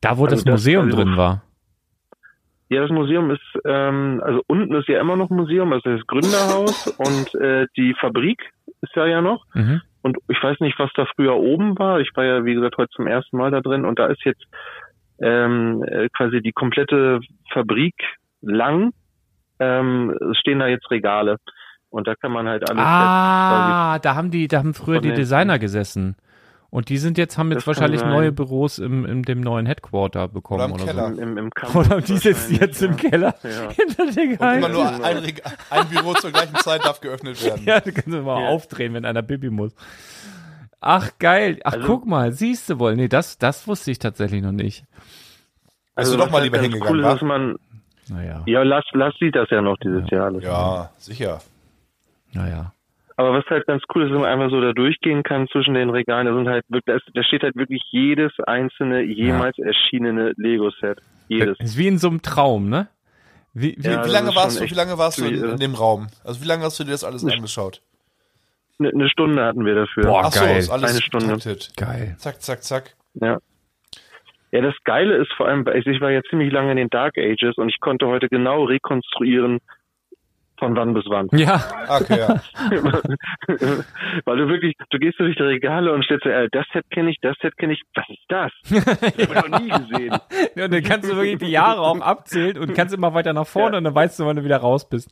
Da, wo Also das das- Museum also- drin war. Ja, das Museum ist, ähm, also unten ist ja immer noch Museum, also das Gründerhaus und äh, die Fabrik ist ja ja noch. Mhm. Und ich weiß nicht, was da früher oben war. Ich war ja, wie gesagt, heute zum ersten Mal da drin und da ist jetzt ähm, äh, quasi die komplette Fabrik lang. Ähm, es stehen da jetzt Regale und da kann man halt alles. Ah, da haben die, da haben früher die Designer gesessen. Und die sind jetzt, haben jetzt Das wahrscheinlich neue Büros im, im dem neuen Headquarter bekommen Oder im oder, Keller. im, im, im so. Oder die sitzen jetzt im ja. Keller Ja. hinter den Und immer nur ein, ein Büro zur gleichen Zeit darf geöffnet werden. Ja, da kannst du mal Ja. aufdrehen, wenn einer Bibi muss. Ach, geil. Ach, Also- guck mal, siehst du wohl. Nee, das, das wusste ich tatsächlich noch nicht. Du was doch mal lieber hingegangen, cool ist, wa? dass man, Naja, ja, Lars, Lars sieht das ja noch dieses Jahr alles. Ja, sicher. naja. Aber was halt ganz cool ist, wenn man einfach so da durchgehen kann zwischen den Regalen, da sind halt wirklich, da steht halt wirklich jedes einzelne jemals erschienene Lego-Set. Jedes. Ist wie in so einem Traum, ne? Wie, wie, Ja, wie das lange warst du, wie lange warst du in, in dem Raum? Also wie lange hast du dir das alles angeschaut? Eine eine Stunde hatten wir dafür. Boah, Ach so, geil. ist alles Eine Stunde. getaktet. Geil. Zack, zack, zack. Ja. Ja, das Geile ist vor allem, ich war ja ziemlich lange in den Dark Ages und ich konnte heute genau rekonstruieren, von wann bis wann. Ja, Okay, ja. Weil du wirklich, du gehst durch die Regale und stellst dir, äh, das Set kenne ich, das Set kenne ich, was ist das? Das habe ich noch nie gesehen. ja und dann kannst du wirklich die Jahre auch abzählen und kannst immer weiter nach vorne Ja. und dann weißt du, wann du wieder raus bist.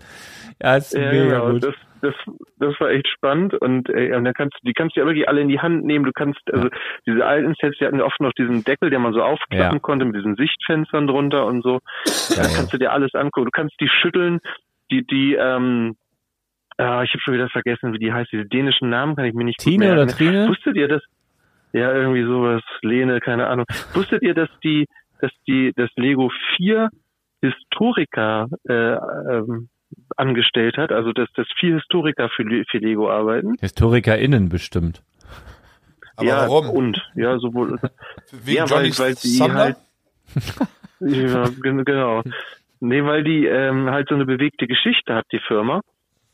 Ja, ist Ja, mega genau. gut. Das, das, das war echt spannend und, äh, und dann kannst du, die kannst du ja wirklich alle in die Hand nehmen. Du kannst, also diese alten Sets, die hatten oft noch diesen Deckel, den man so aufklappen Ja. konnte mit diesen Sichtfenstern drunter und so. Da Geil. kannst du dir alles angucken. Du kannst die schütteln, die, die, ähm, äh, ich habe schon wieder vergessen, wie die heißt. Diese dänischen Namen kann ich mir nicht Tine oder. Trine? Wusstet ihr das? Ja, irgendwie sowas, Lene, keine Ahnung. Wusstet ihr, dass die, dass die, das Lego vier Historiker äh, ähm, angestellt hat, also dass das vier Historiker für, für Lego arbeiten? HistorikerInnen bestimmt. Aber ja, warum? und ja, sowohl Wegen ja, weil, Johnny weil die Sander? halt ja, gen- genau. Nee, weil die ähm, halt so eine bewegte Geschichte hat, die Firma.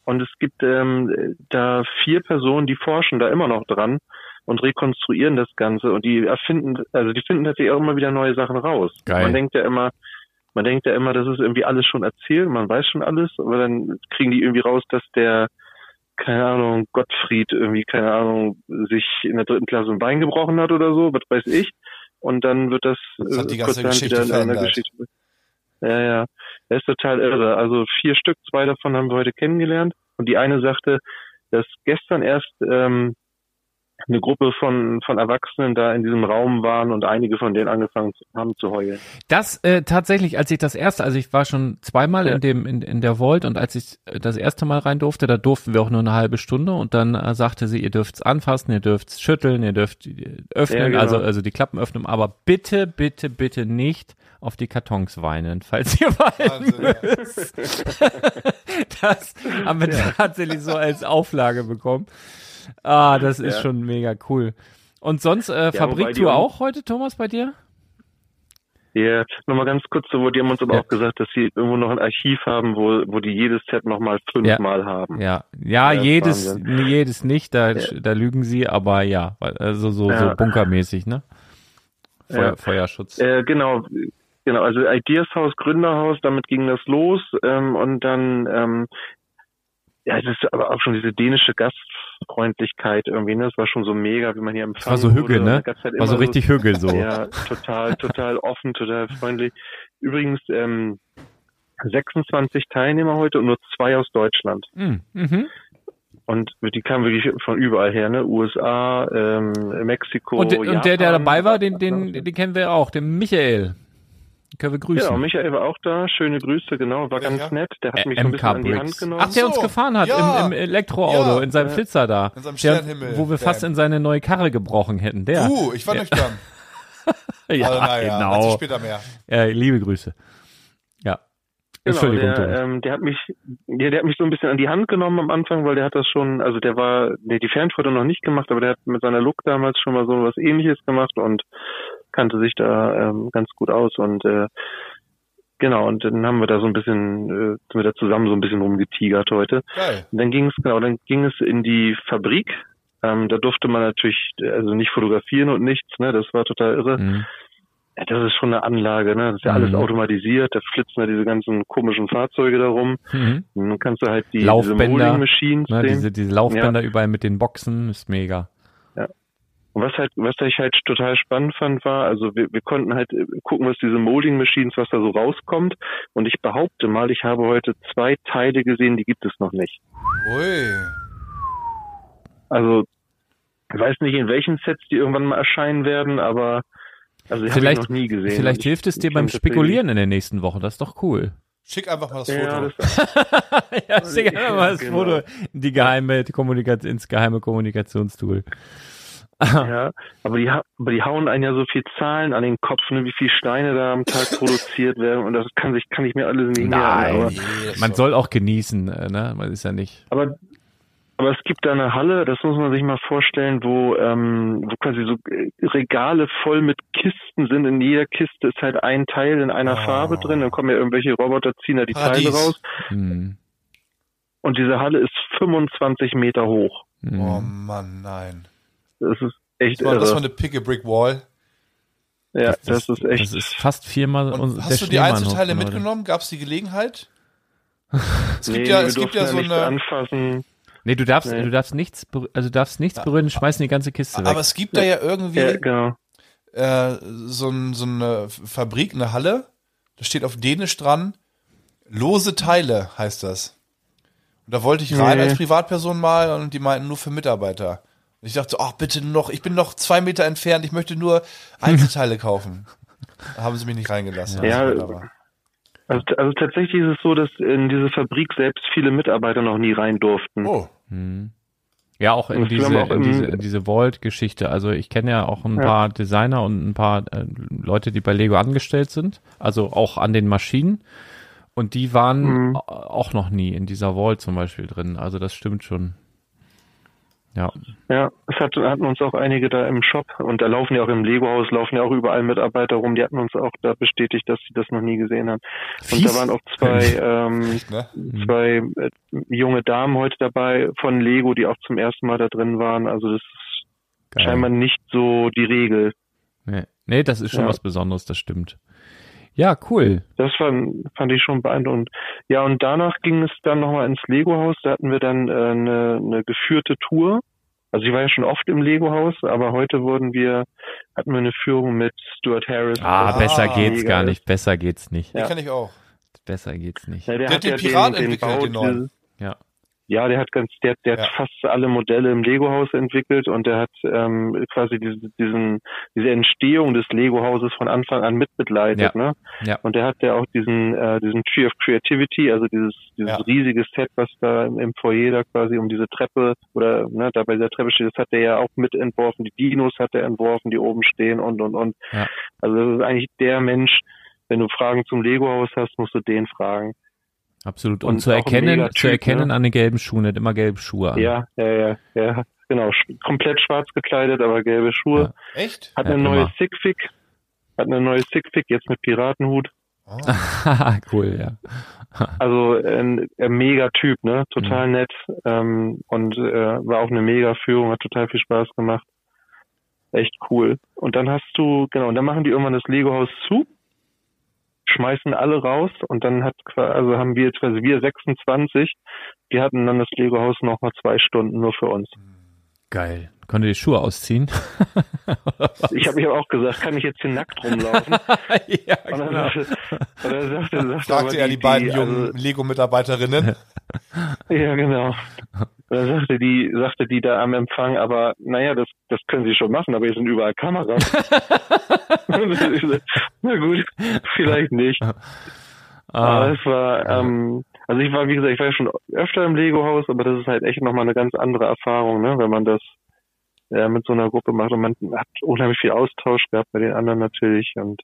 Und es gibt ähm, da vier Personen, die forschen da immer noch dran und rekonstruieren das Ganze und die erfinden, also die finden tatsächlich auch immer wieder neue Sachen raus. Geil. Man denkt ja immer, man denkt ja immer, das ist irgendwie alles schon erzählt, man weiß schon alles, aber dann kriegen die irgendwie raus, dass der, keine Ahnung, Gottfried irgendwie, keine Ahnung, sich in der dritten Klasse ein Bein gebrochen hat oder so, was weiß ich. Und dann wird das, Das hat die äh, ganze Geschichte wieder in einer. Geschichte. Ja, ja. Er ist total irre. Also vier Stück, zwei davon haben wir heute kennengelernt. Und die eine sagte, dass gestern erst ähm, eine Gruppe von, von Erwachsenen da in diesem Raum waren und einige von denen angefangen haben zu heulen. Das äh, tatsächlich, als ich das erste, also ich war schon zweimal Ja. in dem in, in der Vault und als ich das erste Mal rein durfte, da durften wir auch nur eine halbe Stunde und dann äh, sagte sie, ihr dürft's anfassen, ihr dürft's schütteln, ihr dürft öffnen, Ja, genau. also also die Klappen öffnen, aber bitte, bitte, bitte nicht auf die Kartons weinen, falls ihr weinen Wahnsinn, ja. müsst. das haben wir tatsächlich so als Auflage bekommen. Ah, das ist Ja. schon mega cool. Und sonst äh, die Fabriktour auch- heute, Thomas, bei dir? Ja, nochmal ganz kurz, so, die haben uns aber Ja. auch gesagt, dass sie irgendwo noch ein Archiv haben, wo, wo die jedes Set nochmal fünfmal haben. Ja, ja, Ja, jedes, jedes nicht, da, da lügen sie, aber ja, also so, so Ja. bunkermäßig, ne? Feuer, Ja. Feuerschutz. Äh, genau, genau, also Ideas Haus, Gründerhaus, damit ging das los ähm, und dann, ähm, ja, es ist aber auch schon diese dänische Gastfreundlichkeit irgendwie, ne? Das war schon so mega, wie man hier empfangen war so Hügel, ne? Halt War so richtig Hügel so. Ja, total, total offen, total freundlich. Übrigens, ähm, 26 Teilnehmer heute und nur zwei aus Deutschland. Mhm. Mhm. Und die kamen wirklich von überall her, ne? USA, ähm, Mexiko. Und, de- und der, der dabei war, den, den, den kennen wir auch, den Michael. Können wir grüßen. Genau, Michael war auch da. Schöne Grüße, genau. War ganz Ja. nett. Der hat mich so ein bisschen an die Hand genommen. Ach, der uns So, gefahren hat ja. im, im Elektroauto, Ja. in seinem. Flitzer da. In seinem Der, Sternhimmel- wo wir fast in seine neue Karre gebrochen hätten. Der. Uh, ich war nüchtern. ja, also, naja, genau. später mehr. Äh, liebe Grüße. Genau, Entschuldigung, der, ähm, der hat mich, der, der hat mich so ein bisschen an die Hand genommen am Anfang, weil der hat das schon, also der war, der die Fernfoto noch nicht gemacht, aber der hat mit seiner Look damals schon mal so was ähnliches gemacht und kannte sich da ähm, ganz gut aus und äh, genau, und dann haben wir da so ein bisschen, äh, sind wir da zusammen so ein bisschen rumgetigert heute. Geil. Und dann ging es, genau, dann ging es in die Fabrik. Ähm, da durfte man natürlich also nicht fotografieren und nichts, ne? Das war total irre. Mhm. Ja, das ist schon eine Anlage, ne? Das ist ja alles Mhm. automatisiert, da flitzen ja diese ganzen komischen Fahrzeuge da rum. Mhm. Und dann kannst du halt die Laufbänder, diese Molding Machines Ne, diese, diese Laufbänder überall mit den Boxen, ist mega. Und was halt, was ich halt total spannend fand, war, also wir, wir konnten halt gucken, was diese Molding Machines, was da so rauskommt. Und ich behaupte mal, ich habe heute zwei Teile gesehen, die gibt es noch nicht. Ui. Also ich weiß nicht, in welchen Sets die irgendwann mal erscheinen werden, aber also Vielleicht, noch nie gesehen. vielleicht hilft es dir beim Spekulieren in der nächsten Woche. Das ist doch cool. Schick einfach mal das Ja, Foto. das, ja, schick einfach mal das genau. Foto in die geheime Kommunikation, ins geheime Kommunikationstool. ja, aber die, ha- aber die hauen einen ja so viel Zahlen an den Kopf, ne, wie viel Steine da am Tag produziert werden und das kann sich, kann ich mir alles nicht Nein. merken. Das Man soll auch genießen, äh, ne? Man ist ja nicht. aber Aber es gibt da eine Halle, das muss man sich mal vorstellen, wo, ähm, wo quasi so äh, Regale voll mit Kisten sind. In jeder Kiste ist halt ein Teil in einer Oh. Farbe drin. Dann kommen ja irgendwelche Roboter, ziehen da die Paradies. Teile raus. Hm. Und diese Halle ist 25 Meter hoch. Hm. Oh Mann, nein. Das ist echt Das war, das war irre. eine Pick a Brick Wall. Ja, das, ist echt. Das ist fast viermal Und hast du die Schneemann Einzelteile mitgenommen? Gab es die Gelegenheit? Es gibt nee, ja, es gibt ja so eine. anfassen. Nee, du darfst, Nee. du darfst nichts, also du darfst nichts berühren, schmeißen die ganze Kiste weg. Aber es gibt da ja irgendwie Ja, genau. äh, so, ein, so eine Fabrik, eine Halle. Da steht auf Dänisch dran, lose Teile heißt das. Und da wollte ich rein Nee. als Privatperson mal und die meinten nur für Mitarbeiter. Und ich dachte so, ach bitte noch, ich bin noch zwei Meter entfernt, ich möchte nur Einzelteile kaufen. Da haben sie mich nicht reingelassen. Ja. Also, aber- Also, also tatsächlich ist es so, dass in diese Fabrik selbst viele Mitarbeiter noch nie rein durften. Oh, Hm. Ja, auch in diese, auch in diese, in diese Vault-Geschichte. Also ich kenne ja auch ein Ja. paar Designer und ein paar äh, Leute, die bei Lego angestellt sind. Also auch an den Maschinen. Und die waren Mhm. auch noch nie in dieser Vault zum Beispiel drin. Also das stimmt schon. Ja. Ja, es hat, hatten uns auch einige da im Shop und da laufen ja auch im Lego-Haus, laufen ja auch überall Mitarbeiter rum, die hatten uns auch da bestätigt, dass sie das noch nie gesehen haben. Und Fies. da waren auch zwei, ähm, ne? zwei äh, junge Damen heute dabei von Lego, die auch zum ersten Mal da drin waren. Also das ist Geil. scheinbar nicht so die Regel. Nee. nee, das ist schon Ja. was Besonderes, das stimmt. Ja, cool. Das fand, fand ich schon beeindruckend. Ja, und danach ging es dann nochmal ins Lego-Haus. Da hatten wir dann äh, eine, eine geführte Tour. Also ich war ja schon oft im Lego-Haus, aber heute wurden wir, hatten wir eine Führung mit Stuart Harris. Ah, besser geht's gar ist. nicht. Besser geht's nicht. Den Ja. kenne ich auch. Besser geht's nicht. Ja, der, Der hat hat ja den Pirat den, den entwickelt, den neuen. Ja. Ja, der hat ganz, der, der hat Ja. fast alle Modelle im Lego-Haus entwickelt und der hat ähm, quasi diese, diesen, diese Entstehung des Lego-Hauses von Anfang an mitbegleitet, Ja. ne? Ja. Und der hat ja auch diesen, äh, diesen Tree of Creativity, also dieses, dieses Ja. riesige Set, was da im, im Foyer da quasi um diese Treppe oder ne, da bei dieser Treppe steht, das hat er ja auch mitentworfen. Die Dinos hat er entworfen, die oben stehen und und und. Ja. Also das ist eigentlich der Mensch, wenn du Fragen zum Lego-Haus hast, musst du den fragen. Absolut. Und, Und zu erkennen, zu erkennen ne? an den gelben Schuhen, hat immer gelbe Schuhe an. Ja, ja, ja, ja, genau. Komplett schwarz gekleidet, aber gelbe Schuhe. Echt? Hat Ja, eine neue. Sigfig. Hat eine neue Sigfig, jetzt mit Piratenhut. Oh. cool, ja. Also ein, ein mega Typ, ne? Total nett. Ähm, und äh, war auch eine mega Führung, hat total viel Spaß gemacht. Echt cool. Und dann hast du, genau, und dann machen die irgendwann das Lego-Haus zu, schmeißen alle raus und dann hat also haben wir jetzt quasi wir 26, wir hatten dann das Lego-Haus noch mal zwei Stunden nur für uns. Geil. Konnte die Schuhe ausziehen? Ich habe ich hab auch gesagt, kann ich jetzt hier nackt rumlaufen? ja, Und dann genau. sagte, und dann sagte, sagte aber Fragte er die, beiden jungen Lego-Mitarbeiterinnen. Also, ja, genau. Und dann sagte die, sagte die da am Empfang, aber naja, das, das können sie schon machen, aber hier sind überall Kameras. Na gut, vielleicht nicht. Aber Ah, es war, ähm, also ich war, wie gesagt, ich war ja schon öfter im Lego-Haus, aber das ist halt echt nochmal eine ganz andere Erfahrung, ne, wenn man das äh, mit so einer Gruppe macht und man hat unheimlich viel Austausch gehabt bei den anderen natürlich und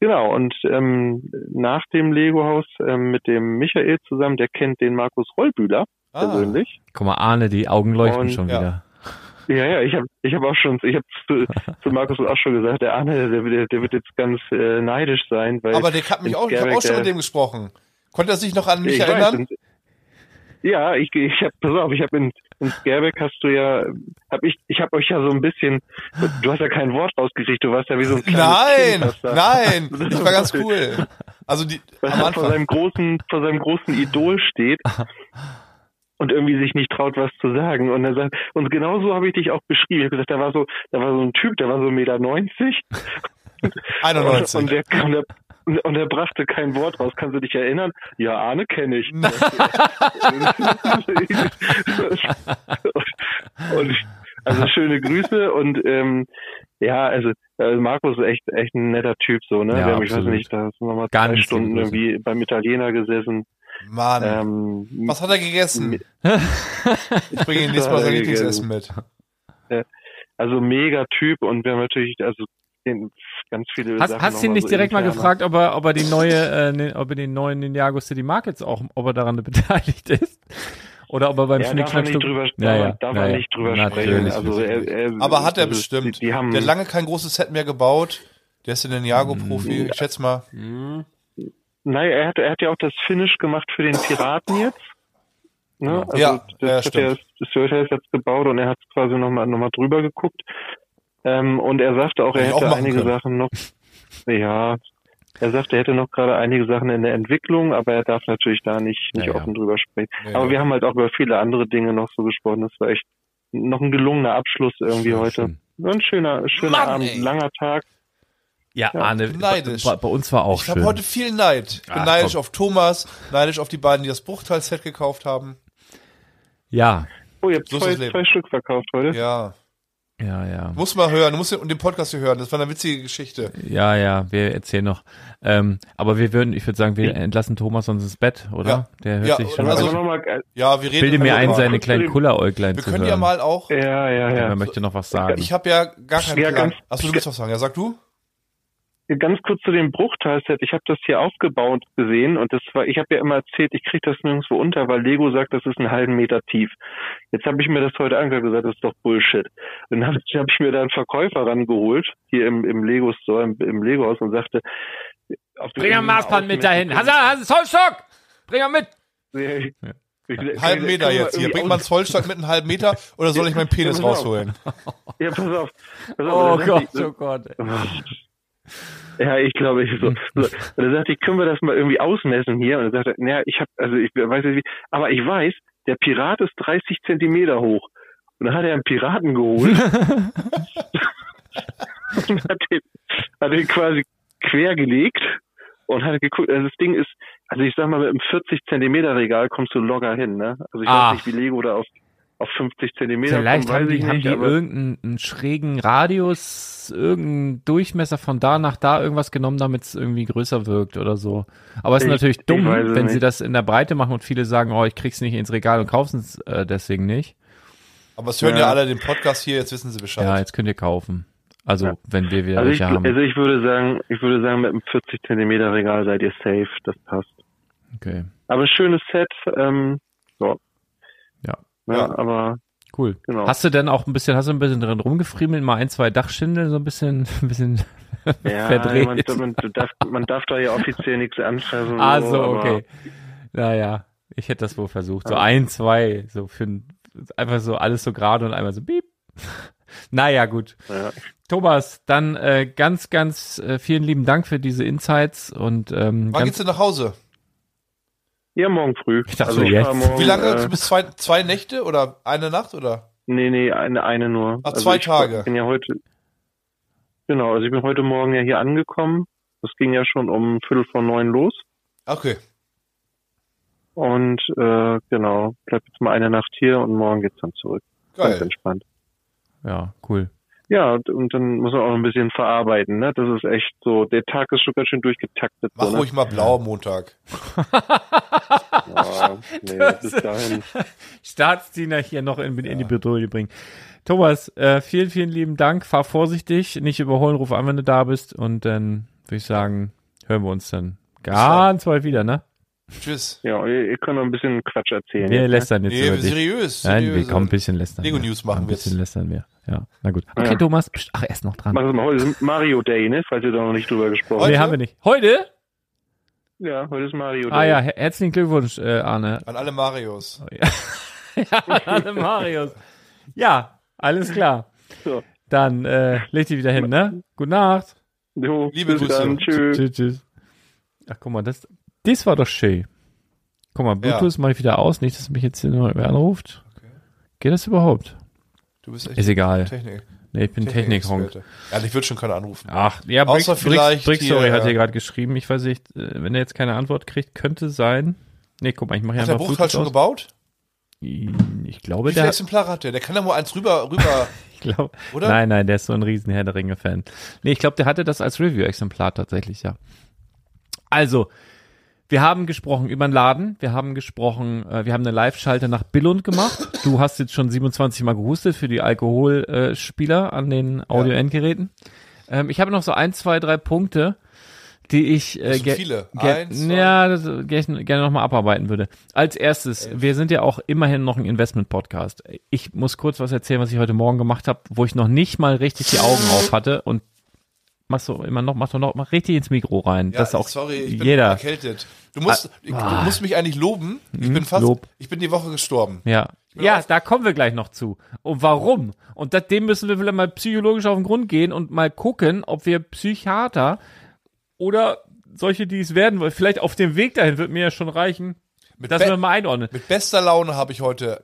genau, und ähm, nach dem Lego-Haus ähm, mit dem Michael zusammen, der kennt den Markus Rollbühler Ah, persönlich. guck mal, Arne, die Augen leuchten Und- schon ja. wieder. Ja, ja, ich habe ich hab auch schon, ich habe zu, zu Markus auch schon gesagt, der Arne, der, wird- der wird jetzt ganz äh, neidisch sein, weil aber der hat mich auch, ich habe auch schon der- mit dem gesprochen. Konnte er sich noch an mich Ich weiß, erinnern? und- ja, ich, ich habe, pass auf, ich habe in, in Skerbeck hast du ja, hab ich, ich habe euch ja so ein bisschen, du hast ja kein Wort rausgekriegt, du warst ja wie so ein kleines Nein, Kind, nein, das war ganz cool. Also die, was am da vor Anfang. seinem großen, vor seinem großen Idol steht und irgendwie sich nicht traut, was zu sagen. Und er sagt, und genau so habe ich dich auch beschrieben. Ich habe gesagt, da war so, da war so ein Typ, der war so 1,90 Meter 90 91. und der, und der und er brachte kein Wort raus. Kannst du dich erinnern? Ja, Arne kenne ich. und also schöne Grüße und ähm, ja, also äh, Markus ist echt echt ein netter Typ so, ne? Ja, Wir haben, ich weiß nicht, da sind wir mal Ganz zwei Stunden Grüße. irgendwie beim Italiener gesessen. Mann, Ähm, was hat er gegessen? Ich bringe ihn nächstes Mal sein? Lieblingsessen mit. also mega Typ und wir haben natürlich also den, ganz viele Hast, Sachen hast du ihn nicht so direkt mal interne- gefragt, ob er, ob er die neue, äh, ne, ob er den neuen Ninjago City Markets auch, ob er daran beteiligt ist? Oder ob er beim Ja, darf er Schnickschnack nicht drüber, ja, ja, darf ja, er ja. nicht drüber sprechen. Also, er, er, Aber hat er also, bestimmt. Die, die haben, der hat lange kein großes Set mehr gebaut. Der ist in den Jago-Profi. Mm. Ich schätze mal. Nein, er hat, er hat ja auch das Finish gemacht für den Piraten jetzt. Ne? Also Ja, das, ja, hat er, stimmt. das Toyota ist jetzt gebaut und er hat quasi nochmal noch mal drüber geguckt. Ähm, und er sagte auch, er Hätte ich auch einige können. Sachen noch, ja, er sagte, er hätte noch gerade einige Sachen in der Entwicklung, aber er darf natürlich da nicht, nicht Ja, ja. offen drüber sprechen. Nee, aber wir haben halt auch über viele andere Dinge noch so gesprochen. Das war echt noch ein gelungener Abschluss irgendwie Schön, heute. schön. Ein schöner, schöner Mann, Abend, ey. langer Tag. Ja, Ja, Arne, neidisch. bei, bei uns war auch Ich schön. habe heute viel Neid. Ich bin Ach, neidisch komm. auf Thomas, neidisch auf die beiden, die das Bruchteil-Set gekauft haben. ja, Oh, ihr habt So zwei, zwei Stück verkauft heute. Ja. Ja, ja. Muss mal hören. Du musst den, den Podcast hier hören. Das war eine witzige Geschichte. Ja, ja, wir erzählen noch. Ähm, aber wir würden, ich würde sagen, wir entlassen Thomas sonst ins Bett, oder? Ja. Der hört Ja, sich schon. also- nochmal, äh, Ja, wir reden. bilde mir ein, seine kleinen Kulleräuglein Wir zu können hören. ja mal auch. ja, ja, ja. Er möchte noch was sagen. Ich habe ja gar keinen Ja, Plan. Achso, du willst was sagen. Ja, sag du? Ganz kurz zu dem Bruchteilset. Ich habe das hier aufgebaut gesehen und das war, ich habe ja immer erzählt, ich kriege das nirgendwo unter, weil Lego sagt, das ist einen halben Meter tief. Jetzt habe ich mir das heute angehört und gesagt, das ist doch Bullshit. Und dann habe ich, hab ich mir da einen Verkäufer rangeholt, hier im, im Lego Store, im, im Lego Haus und sagte, auf Bring ein Maßband mit dahin. Du Zollstock? Bring er mit. Ja. Halben Meter jetzt hier. Bringt man Zollstock mit einem halben Meter oder soll ich meinen Penis Ja, rausholen? Ja, pass auf. Pass auf. Oh Gott, oh Gott. Ja, ich glaube, ich so. so. Und dann sagte ich, können wir das mal irgendwie ausmessen hier? Und er sagte, naja, ich habe, also ich weiß nicht wie, aber ich weiß, der Pirat ist 30 Zentimeter hoch. Und dann hat er einen Piraten geholt und hat den, hat den quasi quergelegt und hat geguckt, also das Ding ist, also ich sag mal, mit einem 40 Zentimeter Regal kommst du locker hin, ne? Also ich Ach. weiß nicht, wie Lego da auf, auf 50 Zentimeter Vielleicht kommt, haben weiß die, ich haben die irgendeinen einen schrägen Radius, irgendeinen Durchmesser von da nach da irgendwas genommen, damit es irgendwie größer wirkt oder so. Aber es ist Ich- natürlich ich dumm, wenn sie nicht. das in der Breite machen und viele sagen, oh, ich krieg's nicht ins Regal und kaufen es äh, deswegen nicht. Aber es hören ja. Ja. alle den Podcast hier, jetzt wissen sie Bescheid. Ja, jetzt könnt ihr kaufen. Also, Ja. wenn wir wieder Also ich, welche haben. also ich würde sagen, ich würde sagen, mit einem 40 Zentimeter Regal seid ihr safe, das passt. Okay, Aber schönes Set, ähm, so. Ja. Ja, Ja. aber cool. Genau. Hast du denn auch ein bisschen, hast du ein bisschen drin rumgefriemelt, mal ein, zwei Dachschindeln so ein bisschen, ein bisschen ja, verdreht? man, man, darf, man darf da ja offiziell nichts anfassen. Ah, so, okay. Naja, ich hätte das wohl versucht. So ein, zwei, so für ein, einfach so alles so gerade und einmal so piep. naja, gut. Ja. Thomas, dann äh, ganz, ganz äh, vielen lieben Dank für diese Insights und ähm, Wann ganz, geht's denn nach Hause? Ja, morgen früh. Ich dachte also so ich jetzt. morgen, Wie lange? Äh, Bis zwei, zwei Nächte oder eine Nacht oder? nee, nee, eine, eine nur. Ach, also zwei ich Tage. bin ja heute, genau, also ich bin heute Morgen ja hier angekommen. Das ging ja schon um Viertel vor neun los. Okay. Und äh, genau, bleib jetzt mal eine Nacht hier und morgen geht's dann zurück. Ganz Geil. entspannt. ja, cool. Ja, und, und dann muss man auch ein bisschen verarbeiten, ne? Das ist echt so, der Tag ist schon ganz schön durchgetaktet. Mach so, ne? ruhig mal blau am Montag. Ja, nee, bis dahin. Staatsdiener hier noch in, in die Bedrohung bringen. Thomas, äh, vielen, vielen lieben Dank. Fahr vorsichtig, nicht überholen, ruf an, wenn du da bist. Und dann würde ich sagen, hören wir uns dann ganz bald wieder, ne? Tschüss. Ja, ihr, ihr könnt noch ein bisschen Quatsch erzählen. Wir jetzt, lästern jetzt Nee, über dich. seriös. Nein, seriös. wir kommen ein bisschen lästern. Lego wir. News machen Ein wir bisschen jetzt. lästern wir. Ja, na gut. Okay, Ja. Thomas, pst, ach, er ist noch dran. Machen wir mal, heute ist Mario Day, ne? Falls ihr da noch nicht drüber gesprochen Heute? Nee, haben wir nicht. Heute? Ja, heute ist Mario Ah Day. ja, her herzlichen Glückwunsch, äh, Arne. An alle Marios. ja, Arne Marius. Ja, alles klar. So. Dann äh, leg dich wieder hin, ne? Gute Nacht. Jo, Liebe Grüße. Dann, tschüss. Tschüss, tschüss. Ach, guck mal, das, das war doch schön. Guck mal, Bluetooth mache ich wieder aus, nicht, dass mich jetzt hier wer anruft. Geht das überhaupt? Du bist echt Ist egal. Technik. Nee, ich bin Technik-Honk. Technik ja, ich würde schon keiner anrufen. Ach, ja, Außer Brick, vielleicht Brick, Brick Story hat hier äh, gerade geschrieben. Ich weiß nicht, äh, wenn er jetzt keine Antwort kriegt, könnte sein. Nee, guck mal, ich mache hier Hat der einfach Bruchteil Bluetooth schon aus. gebaut? Ich glaube, Wie viele der, Exemplare hat der? Der kann da mal eins rüber, rüber, ich glaube, oder? nein, nein, der ist so ein riesen Herr der Ringe-Fan. Nee, ich glaube, der hatte das als Review-Exemplar tatsächlich, ja. Also, wir haben gesprochen über den Laden, wir haben gesprochen, äh, wir haben eine Live-Schalte nach Billund gemacht. Du hast jetzt schon 27 Mal gehustet für die Alkoholspieler an den Audio-Endgeräten. Ähm, ich habe noch so ein, zwei, drei Punkte, die ich äh, ge- viele. ge- Eins, ja, das äh, ge- ich gerne nochmal abarbeiten würde. Als erstes, wir sind ja auch immerhin noch ein Investment-Podcast. Ich muss kurz was erzählen, was ich heute Morgen gemacht habe, wo ich noch nicht mal richtig die Augen auf hatte und machst du immer noch, mach doch noch mal richtig ins Mikro rein, Ja, dass auch sorry, ich bin jeder. erkältet. Du musst, ich, du musst mich eigentlich loben. Ich bin fast, Ah. Lob. ich bin die Woche gestorben. Ja. Ja, auf- da kommen wir gleich noch zu. Und warum? Und das, dem müssen wir vielleicht mal psychologisch auf den Grund gehen und mal gucken, ob wir Psychiater oder solche, die es werden wollen, vielleicht auf dem Weg dahin wird mir ja schon reichen, Mit, dass wir mal einordnen. mit bester Laune habe ich heute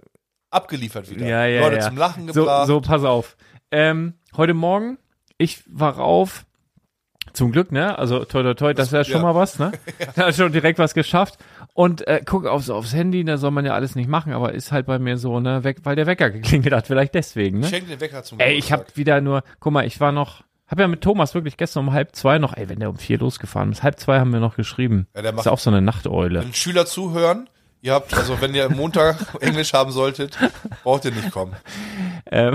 abgeliefert wieder. Ja, ja, Leute ja. zum Lachen So, gebracht. so, pass auf. Ähm, heute Morgen, ich war rauf, zum Glück, ne? Also toi toi toi, das ist ja schon ja. mal was, ne? Da hat schon direkt was geschafft. Und äh, guck aufs, aufs Handy, da soll man ja alles nicht machen, aber ist halt bei mir so, ne, weg, weil der Wecker geklingelt hat, vielleicht deswegen, ne? Ich schenke den Wecker zum Ey, ich habe Geburtstag. wieder nur, guck mal, ich war noch, hab ja mit Thomas wirklich gestern um halb zwei noch, ey, wenn der um vier losgefahren ist, halb zwei haben wir noch geschrieben. Ja, der ist macht- ja auch so eine Nachteule. Wenn Schüler zuhören, ihr habt, also wenn ihr Montag Englisch haben solltet, braucht ihr nicht kommen. Ähm,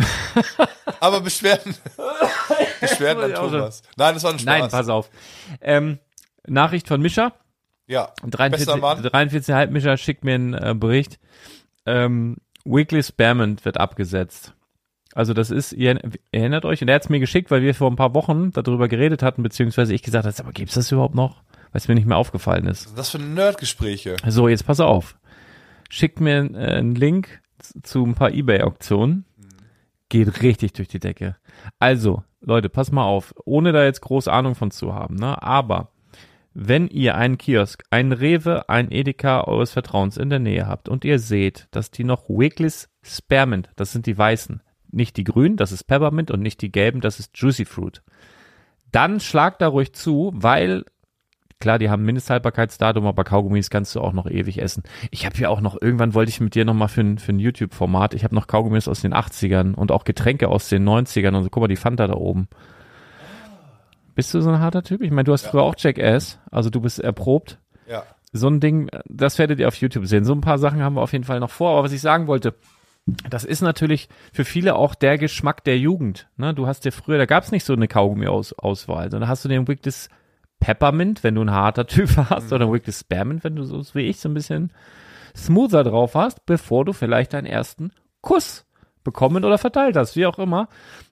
Aber Beschwerden, Beschwerden an Thomas. Nein, das war ein Spaß. nein, pass auf. Ähm, Nachricht von Mischa, Ja, 43, bester Mann. 43,5 Mischa schickt mir einen äh, Bericht. Ähm, Weekly Spearmint wird abgesetzt. Also das ist, ihr erinnert euch, und er hat es mir geschickt, weil wir vor ein paar Wochen darüber geredet hatten, beziehungsweise ich gesagt habe, aber gibt's das überhaupt noch? Weil es mir nicht mehr aufgefallen ist. Das für Nerdgespräche. So, jetzt pass auf. Schickt mir äh, einen Link zu ein paar Ebay-Auktionen. Geht richtig durch die Decke. Also, Leute, pass mal auf. Ohne da jetzt groß Ahnung von zu haben, ne? Aber wenn ihr einen Kiosk, einen Rewe, ein Edeka eures Vertrauens in der Nähe habt und ihr seht, dass die noch Wiggles Spearmint, das sind die weißen, nicht die grünen, das ist Peppermint und nicht die gelben, das ist Juicy Fruit, dann schlagt da ruhig zu, weil Klar, die haben Mindesthaltbarkeitsdatum, aber Kaugummis kannst du auch noch ewig essen. Ich habe ja auch noch, irgendwann wollte ich mit dir noch mal für ein, für ein YouTube-Format, ich habe noch Kaugummis aus den 80ern und auch Getränke aus den 90ern und so, guck mal, die Fanta da oben. Bist du so ein harter Typ? Ich meine, du hast früher auch Jackass, also du bist erprobt. Ja. So ein Ding, das werdet ihr auf YouTube sehen. So ein paar Sachen haben wir auf jeden Fall noch vor. Aber was ich sagen wollte, das ist natürlich für viele auch der Geschmack der Jugend. Ne? Du hast ja früher, da gab es nicht so eine Kaugummi-Auswahl, sondern hast du den Wiggles Peppermint, wenn du ein harter Typ hast, oder Wiggles Spearmint, wenn du so wie ich so ein bisschen smoother drauf hast, bevor du vielleicht deinen ersten Kuss bekommen oder verteilt hast, wie auch immer.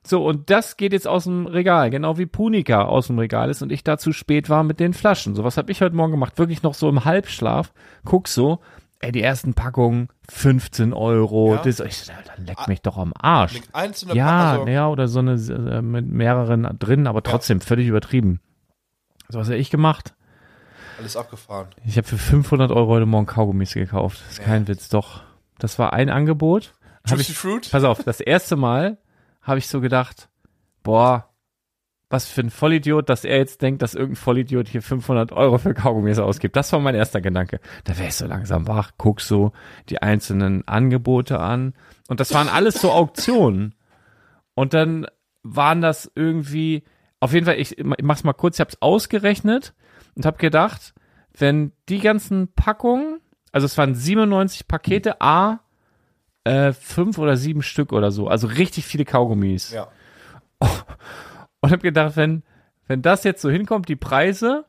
So, und das geht jetzt aus dem Regal, genau wie Punika aus dem Regal ist und ich da zu spät war mit den Flaschen. So, was habe ich heute Morgen gemacht? Wirklich noch so im Halbschlaf. Guck so, ey, die ersten Packungen 15 Euro. Ja. Das, ich, dann leck mich doch am Arsch. Einzelne Ja, also, ja, oder so eine äh, mit mehreren drin, aber trotzdem völlig übertrieben. So was habe ich gemacht. alles abgefahren. Ich habe für 500 Euro heute Morgen Kaugummis gekauft. Das ist kein Witz, doch. Das war ein Angebot. Juicy ich, Fruit? pass auf, das erste Mal habe ich so gedacht, boah, was für ein Vollidiot, dass er jetzt denkt, dass irgendein Vollidiot hier 500 Euro für Kaugummis ausgibt. Das war mein erster Gedanke. Da wäre ich so langsam wach, guck so die einzelnen Angebote an. Und das waren alles so Auktionen. Und dann waren das irgendwie, auf jeden Fall, ich, ich mach's mal kurz, ich hab's ausgerechnet und hab gedacht, wenn die ganzen Packungen, also es waren 97 Pakete, A, äh, fünf oder sieben Stück oder so, also richtig viele Kaugummis. Ja. Und hab gedacht, wenn, wenn das jetzt so hinkommt, die Preise,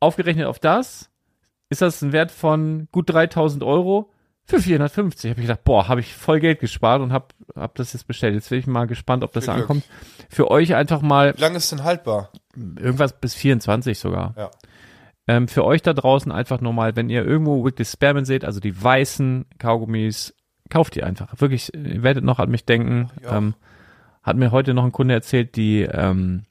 aufgerechnet auf das, ist das ein Wert von gut 3000 Euro für 450. Hab ich gedacht, boah, habe ich voll Geld gespart und hab, hab das jetzt bestellt. Jetzt bin ich mal gespannt, ob das Viel Glück. ankommt. Für euch einfach mal Wie lange ist denn haltbar? irgendwas bis 24 sogar. Ja. Ähm, für euch da draußen einfach nur mal, wenn ihr irgendwo Wiggly Spearmint seht, also die weißen Kaugummis, kauft die einfach. Wirklich, ihr werdet noch an mich denken. Ja. Ähm, hat mir heute noch ein Kunde erzählt, die, ähm,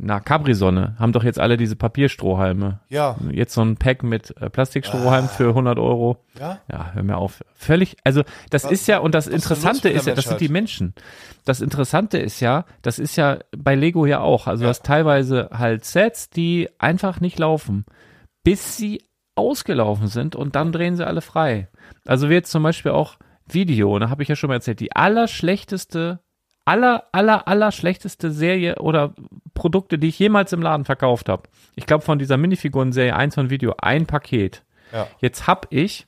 na, Capri-Sonne haben doch jetzt alle diese Papierstrohhalme. Ja. Jetzt so ein Pack mit äh, Plastikstrohhalm für 100 Euro. Ja? Ja, hör mir auf. Völlig, also das Was- ist ja, und das Interessante ist ja, das sind die Menschen. Das Interessante ist ja, das ist ja bei Lego ja auch. Also du hast teilweise halt Sets, die einfach nicht laufen, bis sie ausgelaufen sind und dann drehen sie alle frei. Also wie jetzt zum Beispiel auch Video, da habe ich ja schon mal erzählt, die allerschlechteste, aller, aller, aller schlechteste Serie oder Produkte, die ich jemals im Laden verkauft habe. Ich glaube von dieser Minifiguren-Serie 1 von Video, ein Paket. Ja. Jetzt hab ich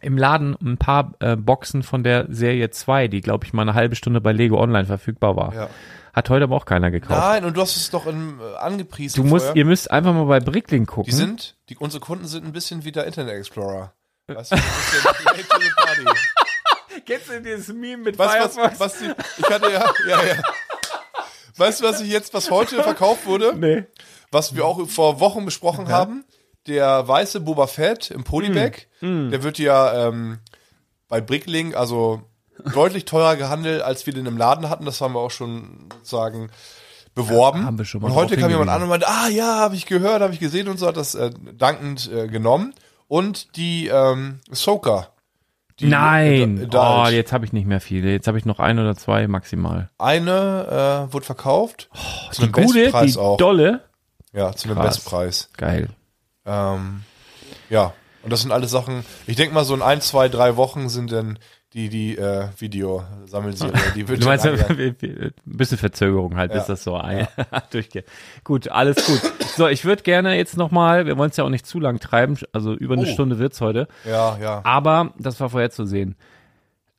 im Laden ein paar äh, Boxen von der Serie 2, die, glaube ich, mal eine halbe Stunde bei Lego Online verfügbar war. Ja. Hat heute aber auch keiner gekauft. Nein, und du hast es doch in, äh, angepriesen. du musst, vorher. ihr müsst einfach mal bei Bricklink gucken. Die sind, die, unsere Kunden sind ein bisschen wie der Internet Explorer. Weißt du, ein bisschen late to the party. Kennst du dieses Meme mit du, was, was die, ich hatte ja, ja, ja. Weißt du, was ich jetzt, was heute verkauft wurde? Nee. Was wir auch vor Wochen besprochen haben? Der weiße Boba Fett im Polybag, Hm. der wird ja ähm, bei Bricklink also deutlich teurer gehandelt, als wir den im Laden hatten. Das haben wir auch schon sozusagen beworben. Ja, haben wir schon mal und heute kam jemand an und meinte, ah ja, habe ich gehört, habe ich gesehen und so, hat das äh, dankend äh, genommen. Und die ähm, Soka. Die Nein. Adult. Oh, jetzt habe ich nicht mehr viele. Jetzt habe ich noch ein oder zwei maximal. Eine äh, wurde verkauft. zu einem Die gute, Bestpreis die auch. dolle. Ja, zu einem Krass. Bestpreis. Geil. Ähm, ja, und das sind alles Sachen, ich denke mal so in ein, zwei, drei Wochen sind dann die, die äh, Videosammelserie, die wird Du meinst, ein bisschen Verzögerung halt, bis Ja. das so ein durchgeht. Gut, alles gut. So, ich würde gerne jetzt nochmal, wir wollen es ja auch nicht zu lang treiben, also über eine Oh. Stunde wird's heute, Ja, ja. aber das war vorher zu sehen.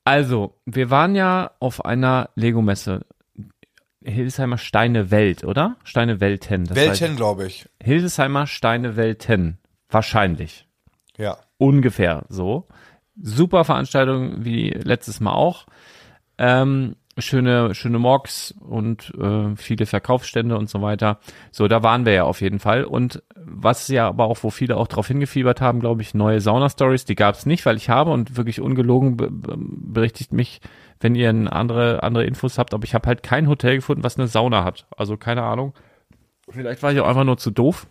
Also, wir waren ja auf einer Lego-Messe. Hildesheimer Steine Welt, oder? Steine Welten. Das Welten, glaube ich. Hildesheimer Steine Welten. Wahrscheinlich. Ja. ungefähr so. Super Veranstaltung wie letztes Mal auch. Ähm, schöne, schöne Mocks und äh, viele Verkaufsstände und so weiter. So, da waren wir ja auf jeden Fall. Und was ja aber auch, wo viele auch drauf hingefiebert haben, glaube ich, neue Sauna-Stories, die gab es nicht, weil ich habe und wirklich ungelogen be be- berichtigt mich, wenn ihr andere, andere Infos habt, aber ich habe halt kein Hotel gefunden, was eine Sauna hat. Also keine Ahnung. Vielleicht war ich auch einfach nur zu doof.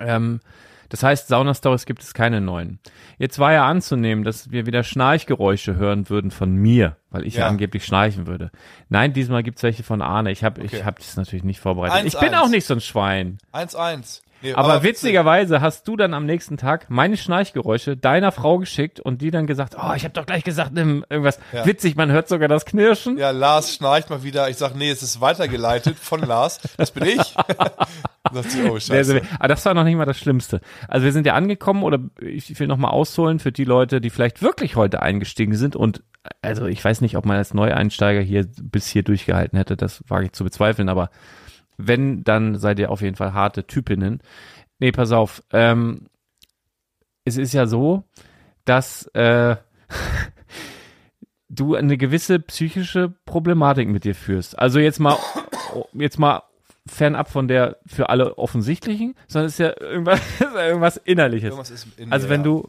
Ähm, das heißt, Sauna-Stories gibt es keine neuen. Jetzt war ja anzunehmen, dass wir wieder Schnarchgeräusche hören würden von mir, weil ich ja, Ja. angeblich schnarchen würde. Nein, diesmal gibt's welche von Arne. Ich habe Okay. ich hab das natürlich nicht vorbereitet. Eins, ich bin auch nicht so ein Schwein. 1-1. Nee, Aber, witzigerweise hast du dann am nächsten Tag meine Schnarchgeräusche deiner Frau geschickt und die dann gesagt, oh, ich habe doch gleich gesagt, nimm irgendwas. Ja. Witzig, man hört sogar das Knirschen. Ja, Lars schnarcht mal wieder. Ich sag, nee, es ist weitergeleitet von Lars. Das bin ich. sagt sie, oh, scheiße. aber das war noch nicht mal das Schlimmste. Also wir sind ja angekommen oder ich will noch mal ausholen für die Leute, die vielleicht wirklich heute eingestiegen sind und also ich weiß nicht, ob man als Neueinsteiger hier bis hier durchgehalten hätte, das wage ich zu bezweifeln, aber wenn, dann seid ihr auf jeden Fall harte Typinnen. Nee, pass auf, ähm, es ist ja so, dass äh, du eine gewisse psychische Problematik mit dir führst. Also jetzt mal, jetzt mal fernab von der für alle offensichtlichen, sondern es ist ja irgendwas, irgendwas Innerliches. Irgendwas in Also wenn du,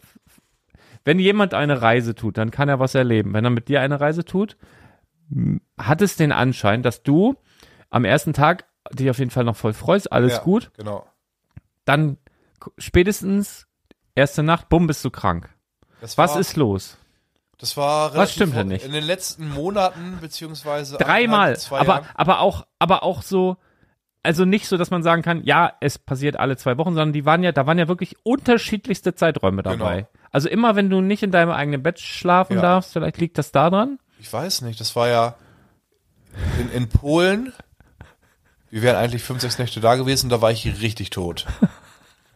wenn jemand eine Reise tut, dann kann er was erleben. Wenn er mit dir eine Reise tut, hat es den Anschein, dass du am ersten Tag dich auf jeden Fall noch voll freust, alles ja, gut, Genau. dann spätestens erste Nacht, bumm, bist du krank. Das Was war, ist los? Das war Was stimmt denn nicht? In den letzten Monaten, beziehungsweise Dreimal, aber, Jahren. aber auch, aber auch so, also nicht so, dass man sagen kann, ja, es passiert alle zwei Wochen, sondern die waren ja, da waren ja wirklich unterschiedlichste Zeiträume dabei. Genau. Also immer, wenn du nicht in deinem eigenen Bett schlafen Ja. darfst, vielleicht liegt das daran. Ich weiß nicht, das war ja in, in Polen. Wir wären eigentlich fünf, sechs Nächte da gewesen, da war ich richtig tot.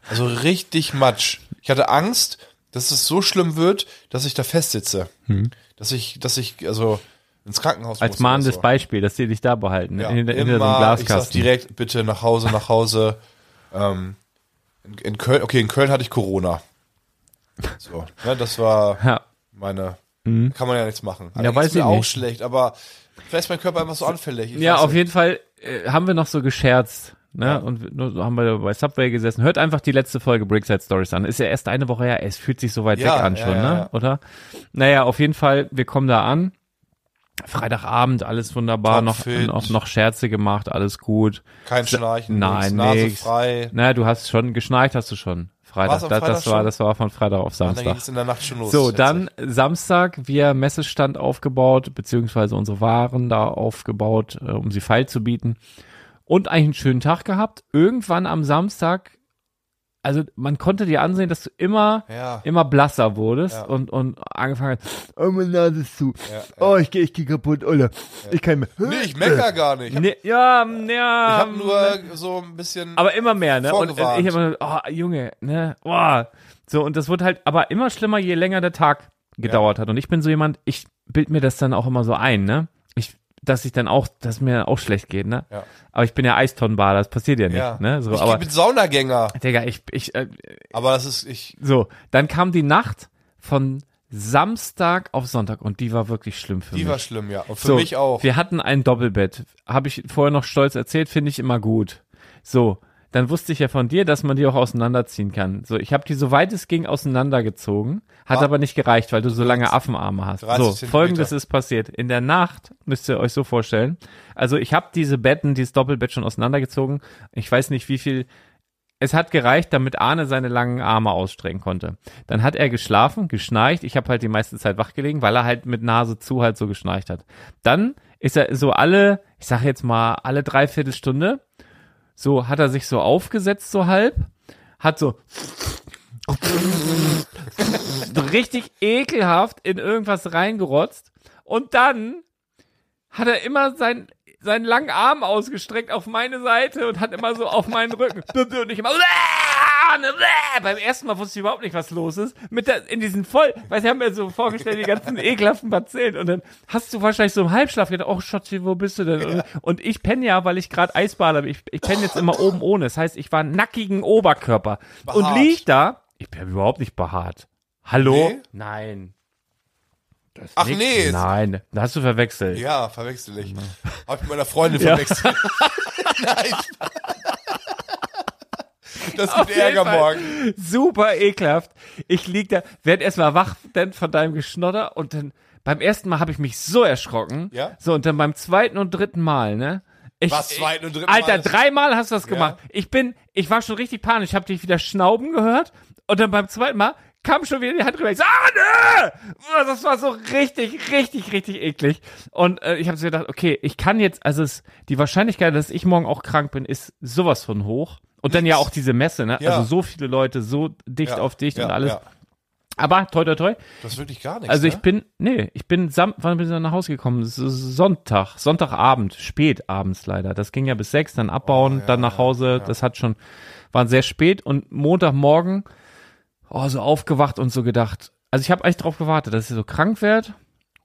Also richtig matsch. Ich hatte Angst, dass es so schlimm wird, dass ich da festsitze. Dass ich, dass ich, also ins Krankenhaus Als mahnendes so. Beispiel, dass die dich da behalten, Ja, hinter, hinter so einem immer, ich sag Glaskasten. direkt, bitte nach Hause, nach Hause. Ähm, in, in Köln, okay, in Köln hatte ich Corona. So, ne, das war Ja, meine, kann man ja nichts machen. Ja, weiß ich auch nicht. schlecht, aber vielleicht ist mein Körper einfach so anfällig. Ich ja auf nicht. jeden Fall äh, haben wir noch so gescherzt. Ne? Ja. Und nur so haben wir bei Subway gesessen. Hört einfach die letzte Folge Brickside Stories an. Ist ja erst eine Woche her. Es fühlt sich so weit Ja, weg an schon, ja, ne? ja. Oder? Naja, auf jeden Fall, wir kommen da an. Freitagabend, alles wunderbar, noch, noch, noch Scherze gemacht, alles gut. Kein Schnarchen, Nein, nix, Nase frei. Naja, du hast schon, geschnarcht hast du schon. Freitag. Am das, Freitag das war, das war von Freitag auf Und dann Samstag. ging es in der Nacht schon los. So, dann Samstag, wir Messestand aufgebaut, beziehungsweise unsere Waren da aufgebaut, äh, um sie feil zu bieten. Und eigentlich einen schönen Tag gehabt. Irgendwann am Samstag also man konnte dir ansehen, dass du immer, Ja. immer blasser wurdest Ja. und, und angefangen hast, oh, meine Nase ist zu. Ja. Oh, ich gehe ich geh kaputt, oder? Ich kann mehr. Nee, ich mecker gar nicht. Nee, ja, ja. Ich habe nur so ein bisschen. aber immer mehr, ne? Und äh, ich habe oh, Junge, ne? Oh. So, und das wird halt aber immer schlimmer, je länger der Tag gedauert hat. Und ich bin so jemand, ich bild mir das dann auch immer so ein, ne? Dass ich dann auch, dass mir auch schlecht geht, ne? Ja. Aber ich bin ja Eistonnenbader, das passiert ja nicht, ja. ne? So, ich aber, bin Saunagänger. Digga, ich, ich, äh, Aber das ist, ich, so, dann kam die Nacht von Samstag auf Sonntag und die war wirklich schlimm für die mich. war schlimm, ja. Und für so, mich auch. Wir hatten ein Doppelbett. Habe ich vorher noch stolz erzählt, finde ich immer gut. So, dann wusste ich ja von dir, dass man die auch auseinanderziehen kann. So, ich habe die so weit es ging auseinandergezogen, hat Ah. aber nicht gereicht, weil du so lange Affenarme hast. 30 So, folgendes ist passiert. In der Nacht, müsst ihr euch so vorstellen, also ich habe diese Betten, dieses Doppelbett schon auseinandergezogen. Ich weiß nicht, wie viel es hat gereicht, damit Arne seine langen Arme ausstrecken konnte. Dann hat er geschlafen, geschnarcht. Ich habe halt die meiste Zeit wach gelegen, weil er halt mit Nase zu halt so geschnarcht hat. Dann ist er so alle, ich sage jetzt mal alle Dreiviertelstunde, so hat er sich so aufgesetzt so halb, hat so richtig ekelhaft in irgendwas reingerotzt und dann hat er immer sein, seinen langen Arm ausgestreckt auf meine Seite und hat immer so auf meinen Rücken. Und ich immer beim ersten Mal wusste ich überhaupt nicht, was los ist. Mit der, in diesen voll, weil sie haben mir so vorgestellt, die ganzen ekelhaften Bazillen und dann hast du wahrscheinlich so im Halbschlaf gedacht, oh Schatzi, wo bist du denn? Und, und ich penne ja, weil ich gerade Eisbader bin. Ich, ich penne jetzt immer oben ohne. Das heißt, ich war nackigen Oberkörper und Behaart. lieg da. Ich bin überhaupt nicht behaart. Hallo? Nee? Nein. Das Ach nix. nee, Nein, da hast du verwechselt. Ja, verwechsel ich. Hab ich mit meiner Freundin Ja. verwechselt. Nein. Das gibt Ärger morgen. Super ekelhaft. Ich lieg da, werd erstmal wach denn von deinem Geschnodder und dann beim ersten Mal habe ich mich so erschrocken. Ja? So und dann beim zweiten und dritten Mal, ne? Ich, Was, zweiten und dritten Alter, Mal? dreimal hast du das gemacht. Ich bin, ich war schon richtig panisch. Ich habe dich wieder schnauben gehört und dann beim zweiten Mal kam schon wieder die Hand rüber. Ich so, ah, ne! Das war so richtig, richtig, richtig eklig. Und äh, ich habe so gedacht, okay, ich kann jetzt, also es, die Wahrscheinlichkeit, dass ich morgen auch krank bin, ist sowas von hoch. Und dann ja auch diese Messe, ne? Ja. Also so viele Leute, so dicht Ja, auf dicht ja, und alles. Aber toi toi toi. Das ist wirklich gar nichts. Also ich ne? bin, nee, ich bin sam wann bin ich nach Hause gekommen? Sonntag, Sonntagabend, spät abends leider. Das ging ja bis sechs, dann abbauen, Oh, dann nach Hause. Das hat schon, war sehr spät und Montagmorgen, oh, so aufgewacht und so gedacht. Also ich habe eigentlich drauf gewartet, dass ich so krank werd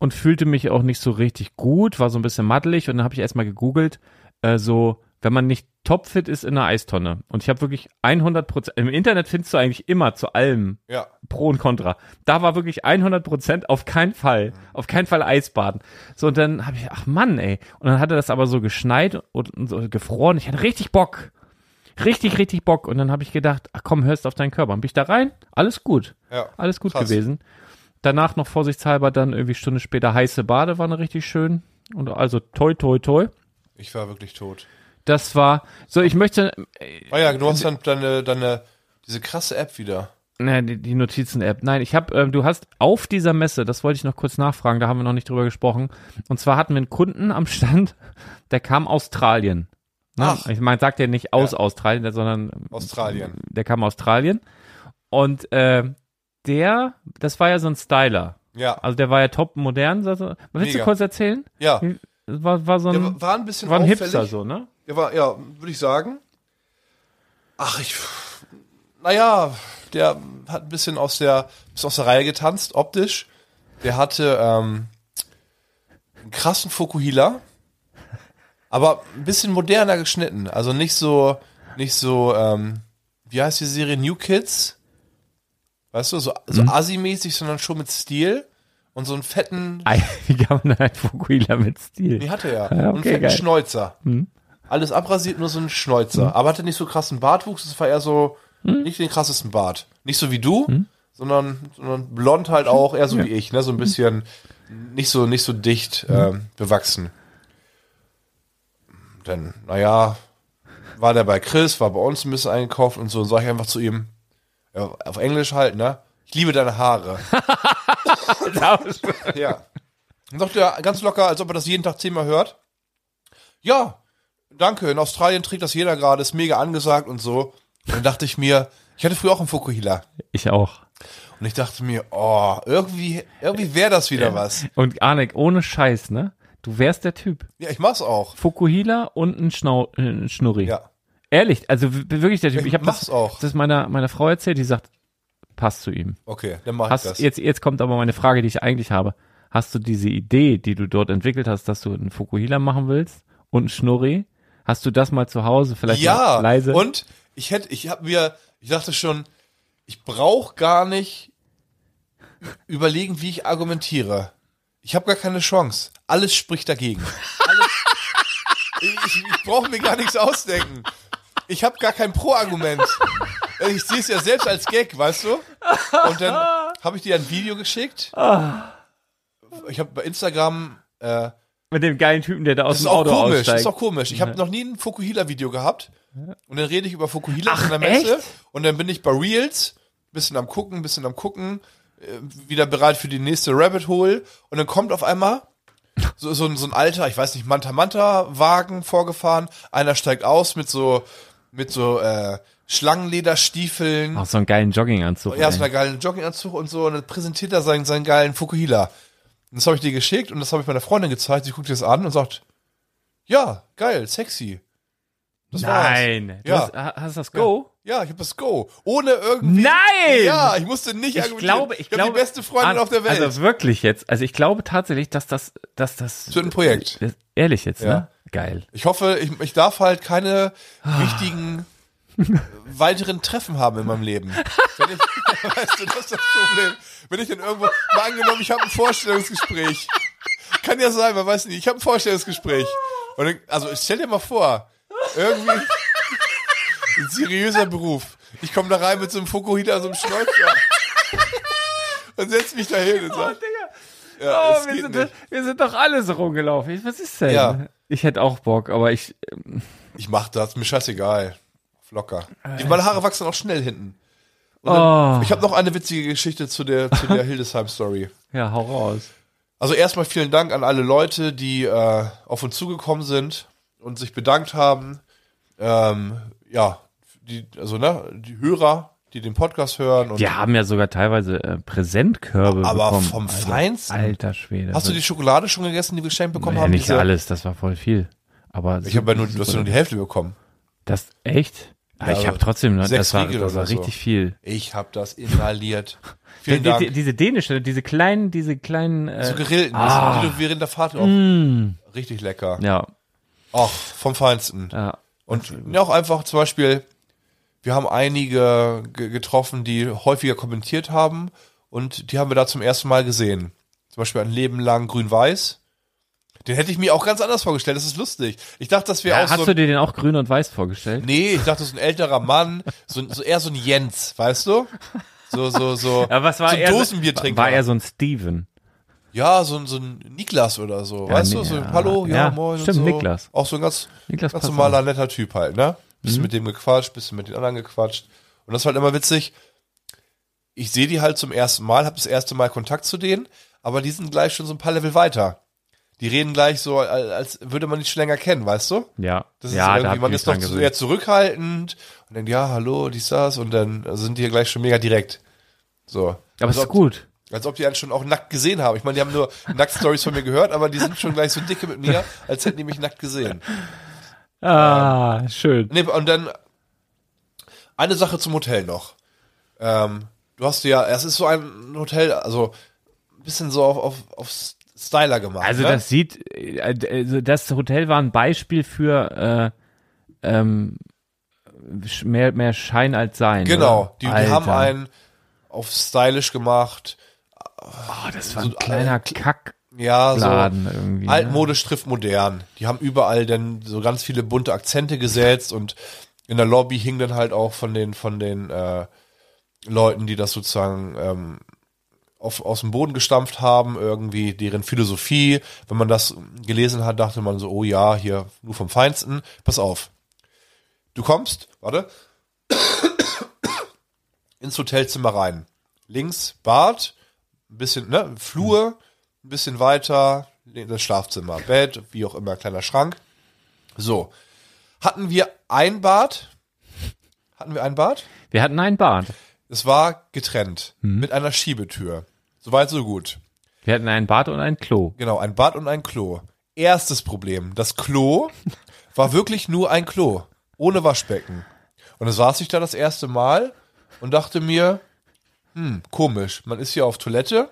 und fühlte mich auch nicht so richtig gut, war so ein bisschen maddelig und dann habe ich erstmal gegoogelt, äh, so, wenn man nicht topfit ist in einer Eistonne. Und ich habe wirklich 100 Prozent, im Internet findest du eigentlich immer zu allem Ja. Pro und Contra. Da war wirklich 100 Prozent auf keinen Fall, auf keinen Fall Eisbaden. So, und dann habe ich, ach Mann, ey. Und dann hatte das aber so geschneit und, und so gefroren. Ich hatte richtig Bock. Richtig, richtig Bock. Und dann habe ich gedacht, ach komm, hörst auf deinen Körper. Und bin ich da rein, alles gut. Ja. Alles gut Krass. gewesen. Danach noch vorsichtshalber dann irgendwie Stunde später heiße Badewanne, richtig schön. Und also toi, toi, toi. Ich war wirklich tot. Das war, so ich möchte, Oh ja, du hast dann deine, deine, diese krasse App wieder. Ne, die, die Notizen-App. Nein, ich habe, ähm, du hast auf dieser Messe, das wollte ich noch kurz nachfragen, da haben wir noch nicht drüber gesprochen. Und zwar hatten wir einen Kunden am Stand, der kam Australien. Ne? Ach. Ich meine, sagt ja nicht aus Ja. Australien, sondern Australien. der kam aus Australien. Und äh, der, das war ja so ein Styler. Ja. Also der war ja top modern. So, so. Willst du Mega. kurz erzählen? Ja. War, war so Der ein, war- war ein bisschen war ein auffällig. Hipster so, ne? Der war, ja, würde ich sagen. Ach, ich, naja, der hat ein bisschen aus der, bisschen aus der Reihe getanzt, optisch. Der hatte ähm, einen krassen Fokuhila, aber ein bisschen moderner geschnitten. Also nicht so, nicht so, ähm, wie heißt die Serie New Kids? Weißt du, so, so Mhm. Assi-mäßig, sondern schon mit Stil und so einen fetten, Wie kann man ein Fukuhila mit Stil? die hatte er, Ja, und einen okay, fetten geil. Mhm. Alles abrasiert, nur so ein Schnäuzer. Aber hatte nicht so krassen Bartwuchs, es war eher so, Mhm. nicht den krassesten Bart. Nicht so wie du, sondern, sondern blond halt auch, eher so wie ich, ne, so ein bisschen, nicht so, nicht so dicht, Mhm. ähm, bewachsen. Dann, naja, war der bei Chris, war bei uns ein bisschen eingekauft und so, und sag ich einfach zu ihm, ja, auf Englisch halt, ne, ich liebe deine Haare. Ja. Dann sagt er ganz locker, als ob er das jeden Tag zehnmal hört. Ja, danke. In Australien trägt das jeder gerade, ist mega angesagt und so. Und dann dachte ich mir, Ich hatte früher auch einen Fukuhila. Ich auch. Und ich dachte mir, oh, irgendwie, irgendwie wäre das wieder was. Und Arnek, ohne Scheiß, ne? Du wärst der Typ. Ja, ich mach's auch. Fukuhila und ein, Schnau äh, ein Schnurri. Ja. Ehrlich, also wirklich der Typ. Ich Ich habe mach's das, auch. das meiner, meiner Frau erzählt, die sagt, passt zu ihm. Okay, dann mach ich Hast, das. jetzt, jetzt kommt aber meine Frage, die ich eigentlich habe. Hast du diese Idee, die du dort entwickelt hast, dass du einen Fukuhila machen willst und einen Schnurri? Hast du das mal zu Hause vielleicht ja, leise? und ich hätte, ich habe mir, ich dachte schon, ich brauche gar nicht überlegen, wie ich argumentiere. Ich habe gar keine Chance. Alles spricht dagegen. Alles, ich ich brauche mir gar nichts ausdenken. Ich habe gar kein Pro-Argument. Ich sehe es ja selbst als Gag, weißt du? Und dann habe ich dir ein Video geschickt. Ich habe bei Instagram äh, Mit dem geilen Typen, der da aus das ist dem auch Auto komisch, das aussteigt. ist auch komisch. Ich habe noch nie ein Fukuhila-Video gehabt. Und dann rede ich über Fukuhila Ach, in der Messe. echt? Und dann bin ich bei Reels, bisschen am gucken, bisschen am gucken, äh, wieder bereit für die nächste Rabbit Hole. Und dann kommt auf einmal so, so, ein- so ein alter, ich weiß nicht, Manta-Manta-Wagen vorgefahren. Einer steigt aus mit so, mit so äh, Schlangenlederstiefeln. Auch so einen geilen Jogginganzug. Ja, so einen geilen Jogginganzug und so. Und dann präsentiert er seinen, seinen geilen Fukuhila. Und das habe ich dir geschickt und das habe ich meiner Freundin gezeigt. Sie guckt das an und sagt, ja, geil, sexy. Das Nein. Du Ja. hast, ha- hast das Go? Ja, ich habe das Go. Ohne irgendwie. Nein! Ja, ich musste nicht Ich glaube, ich hab glaube. die beste Freundin Ah, auf der Welt. Also wirklich jetzt. Also ich glaube tatsächlich, dass das, dass das. Wird ein Projekt. Ehrlich jetzt, Ja. ne? Geil. ich hoffe, ich, ich darf halt keine Ah. wichtigen weiteren Treffen haben in meinem Leben. Wenn ich, weißt du, das ist das Problem. Wenn ich dann irgendwo, mal angenommen, ich habe ein Vorstellungsgespräch. Kann ja sein, man weiß nicht. Ich habe ein Vorstellungsgespräch. Und dann, also stell dir mal vor, irgendwie ein seriöser Beruf. Ich komme da rein mit so einem Fukuhila, so einem Schnäuzer. Und setz mich da hin und sag, ja, Oh, wir, sind, nicht. wir sind doch alle so rumgelaufen. Was ist denn? Ja. Ich hätte auch Bock, aber ich. Ich mach das, mir scheißegal. Auf Locker. Die, meine Haare wachsen auch schnell hinten. Und Oh. dann, Ich habe noch eine witzige Geschichte zu der, zu der Hildesheim-Story. Ja, hau raus. Also erstmal vielen Dank an alle Leute, die äh, auf uns zugekommen sind und sich bedankt haben. Ähm, ja, die, also ne, die Hörer, die den Podcast hören. Und Wir haben ja sogar teilweise äh, Präsentkörbe Aber bekommen. vom Also, Feinsten. Alter Schwede. Hast du die Schokolade schon gegessen, die wir geschenkt bekommen ja, haben? nicht Diese- alles, das war voll viel. Aber Ich habe ja nur, du hast ja nur die Hälfte bekommen. das echt? Aber Ja, ich habe trotzdem, ne, sechs das war, das war so. richtig viel. Ich habe das inhaliert. Vielen Die, die, Dank. diese dänische, diese kleinen, diese kleinen. Äh, so grillten, ah. die du während der Fahrt auch. mm, Richtig lecker. ja, Auch vom Feinsten. ja. Und ja, auch einfach zum Beispiel, wir haben einige ge- getroffen, die häufiger kommentiert haben und die haben wir da zum ersten Mal gesehen. Zum Beispiel ein Leben lang grün-weiß. Den hätte ich mir auch ganz anders vorgestellt. Das ist lustig. Ich dachte, das wäre ja auch hast so. du dir den auch grün und weiß vorgestellt? nee, ich dachte, so ein älterer Mann, so, so eher so ein Jens, weißt du? So, so, so. Ja, was war so er? Dosenbiertrinker. War er so ein Steven? Ja, so ein, so ein Niklas oder so, Ja, weißt du? nee, So, ja. hallo, ja, Ja, moin stimmt, und so. Niklas. Auch so ein ganz, Niklas ganz normaler, netter Typ halt, ne? Bisschen Mhm. mit dem gequatscht, bisschen mit den anderen gequatscht. Und das ist halt immer witzig. Ich sehe die halt zum ersten Mal, habe das erste Mal Kontakt zu denen, aber die sind gleich schon so ein paar Level weiter. Die reden gleich so, als würde man die schon länger kennen, weißt du? Ja, Das ist ja, da irgendwie, hab man ist noch zu, eher zurückhaltend und denkt, ja, hallo, dies, das, und dann sind die ja gleich schon mega direkt. So. Aber es ist gut. als ob die einen schon auch nackt gesehen haben. Ich meine, die haben nur Nackt-Stories von mir gehört, aber die sind schon gleich so dicke mit mir, als hätten die mich nackt gesehen. Ah, schön. Nee, und dann eine Sache zum Hotel noch. Ähm, du hast ja, es ist so ein Hotel, also ein bisschen so auf, auf, auf Styler gemacht. Also ne? das sieht, äh, also das Hotel war ein Beispiel für äh, ähm, mehr, mehr Schein als Sein. Genau, die, die haben einen auf stylisch gemacht. Oh, das war ein so- kleiner äh, Kackladen Ja, so irgendwie. ne? altmodisch trifft modern. Die haben überall dann so ganz viele bunte Akzente gesetzt und in der Lobby hing dann halt auch von den von den äh, Leuten, die das sozusagen ähm, auf, aus dem Boden gestampft haben, irgendwie deren Philosophie. Wenn man das gelesen hat, dachte man so, oh ja, hier nur vom Feinsten. Pass auf. Du kommst, warte, ins Hotelzimmer rein. Links Bad, ein bisschen, ne, Flur, ein bisschen weiter, das Schlafzimmer, Bett, wie auch immer, kleiner Schrank. So. Hatten wir ein Bad? Hatten wir ein Bad? Wir hatten ein Bad. Es war getrennt Mhm. mit einer Schiebetür. Soweit so gut. Wir hatten ein Bad und ein Klo. Genau, ein Bad und ein Klo. Erstes Problem, das Klo war wirklich nur ein Klo, ohne Waschbecken. Und dann saß ich da das erste Mal und dachte mir, hm, komisch, man ist hier auf Toilette,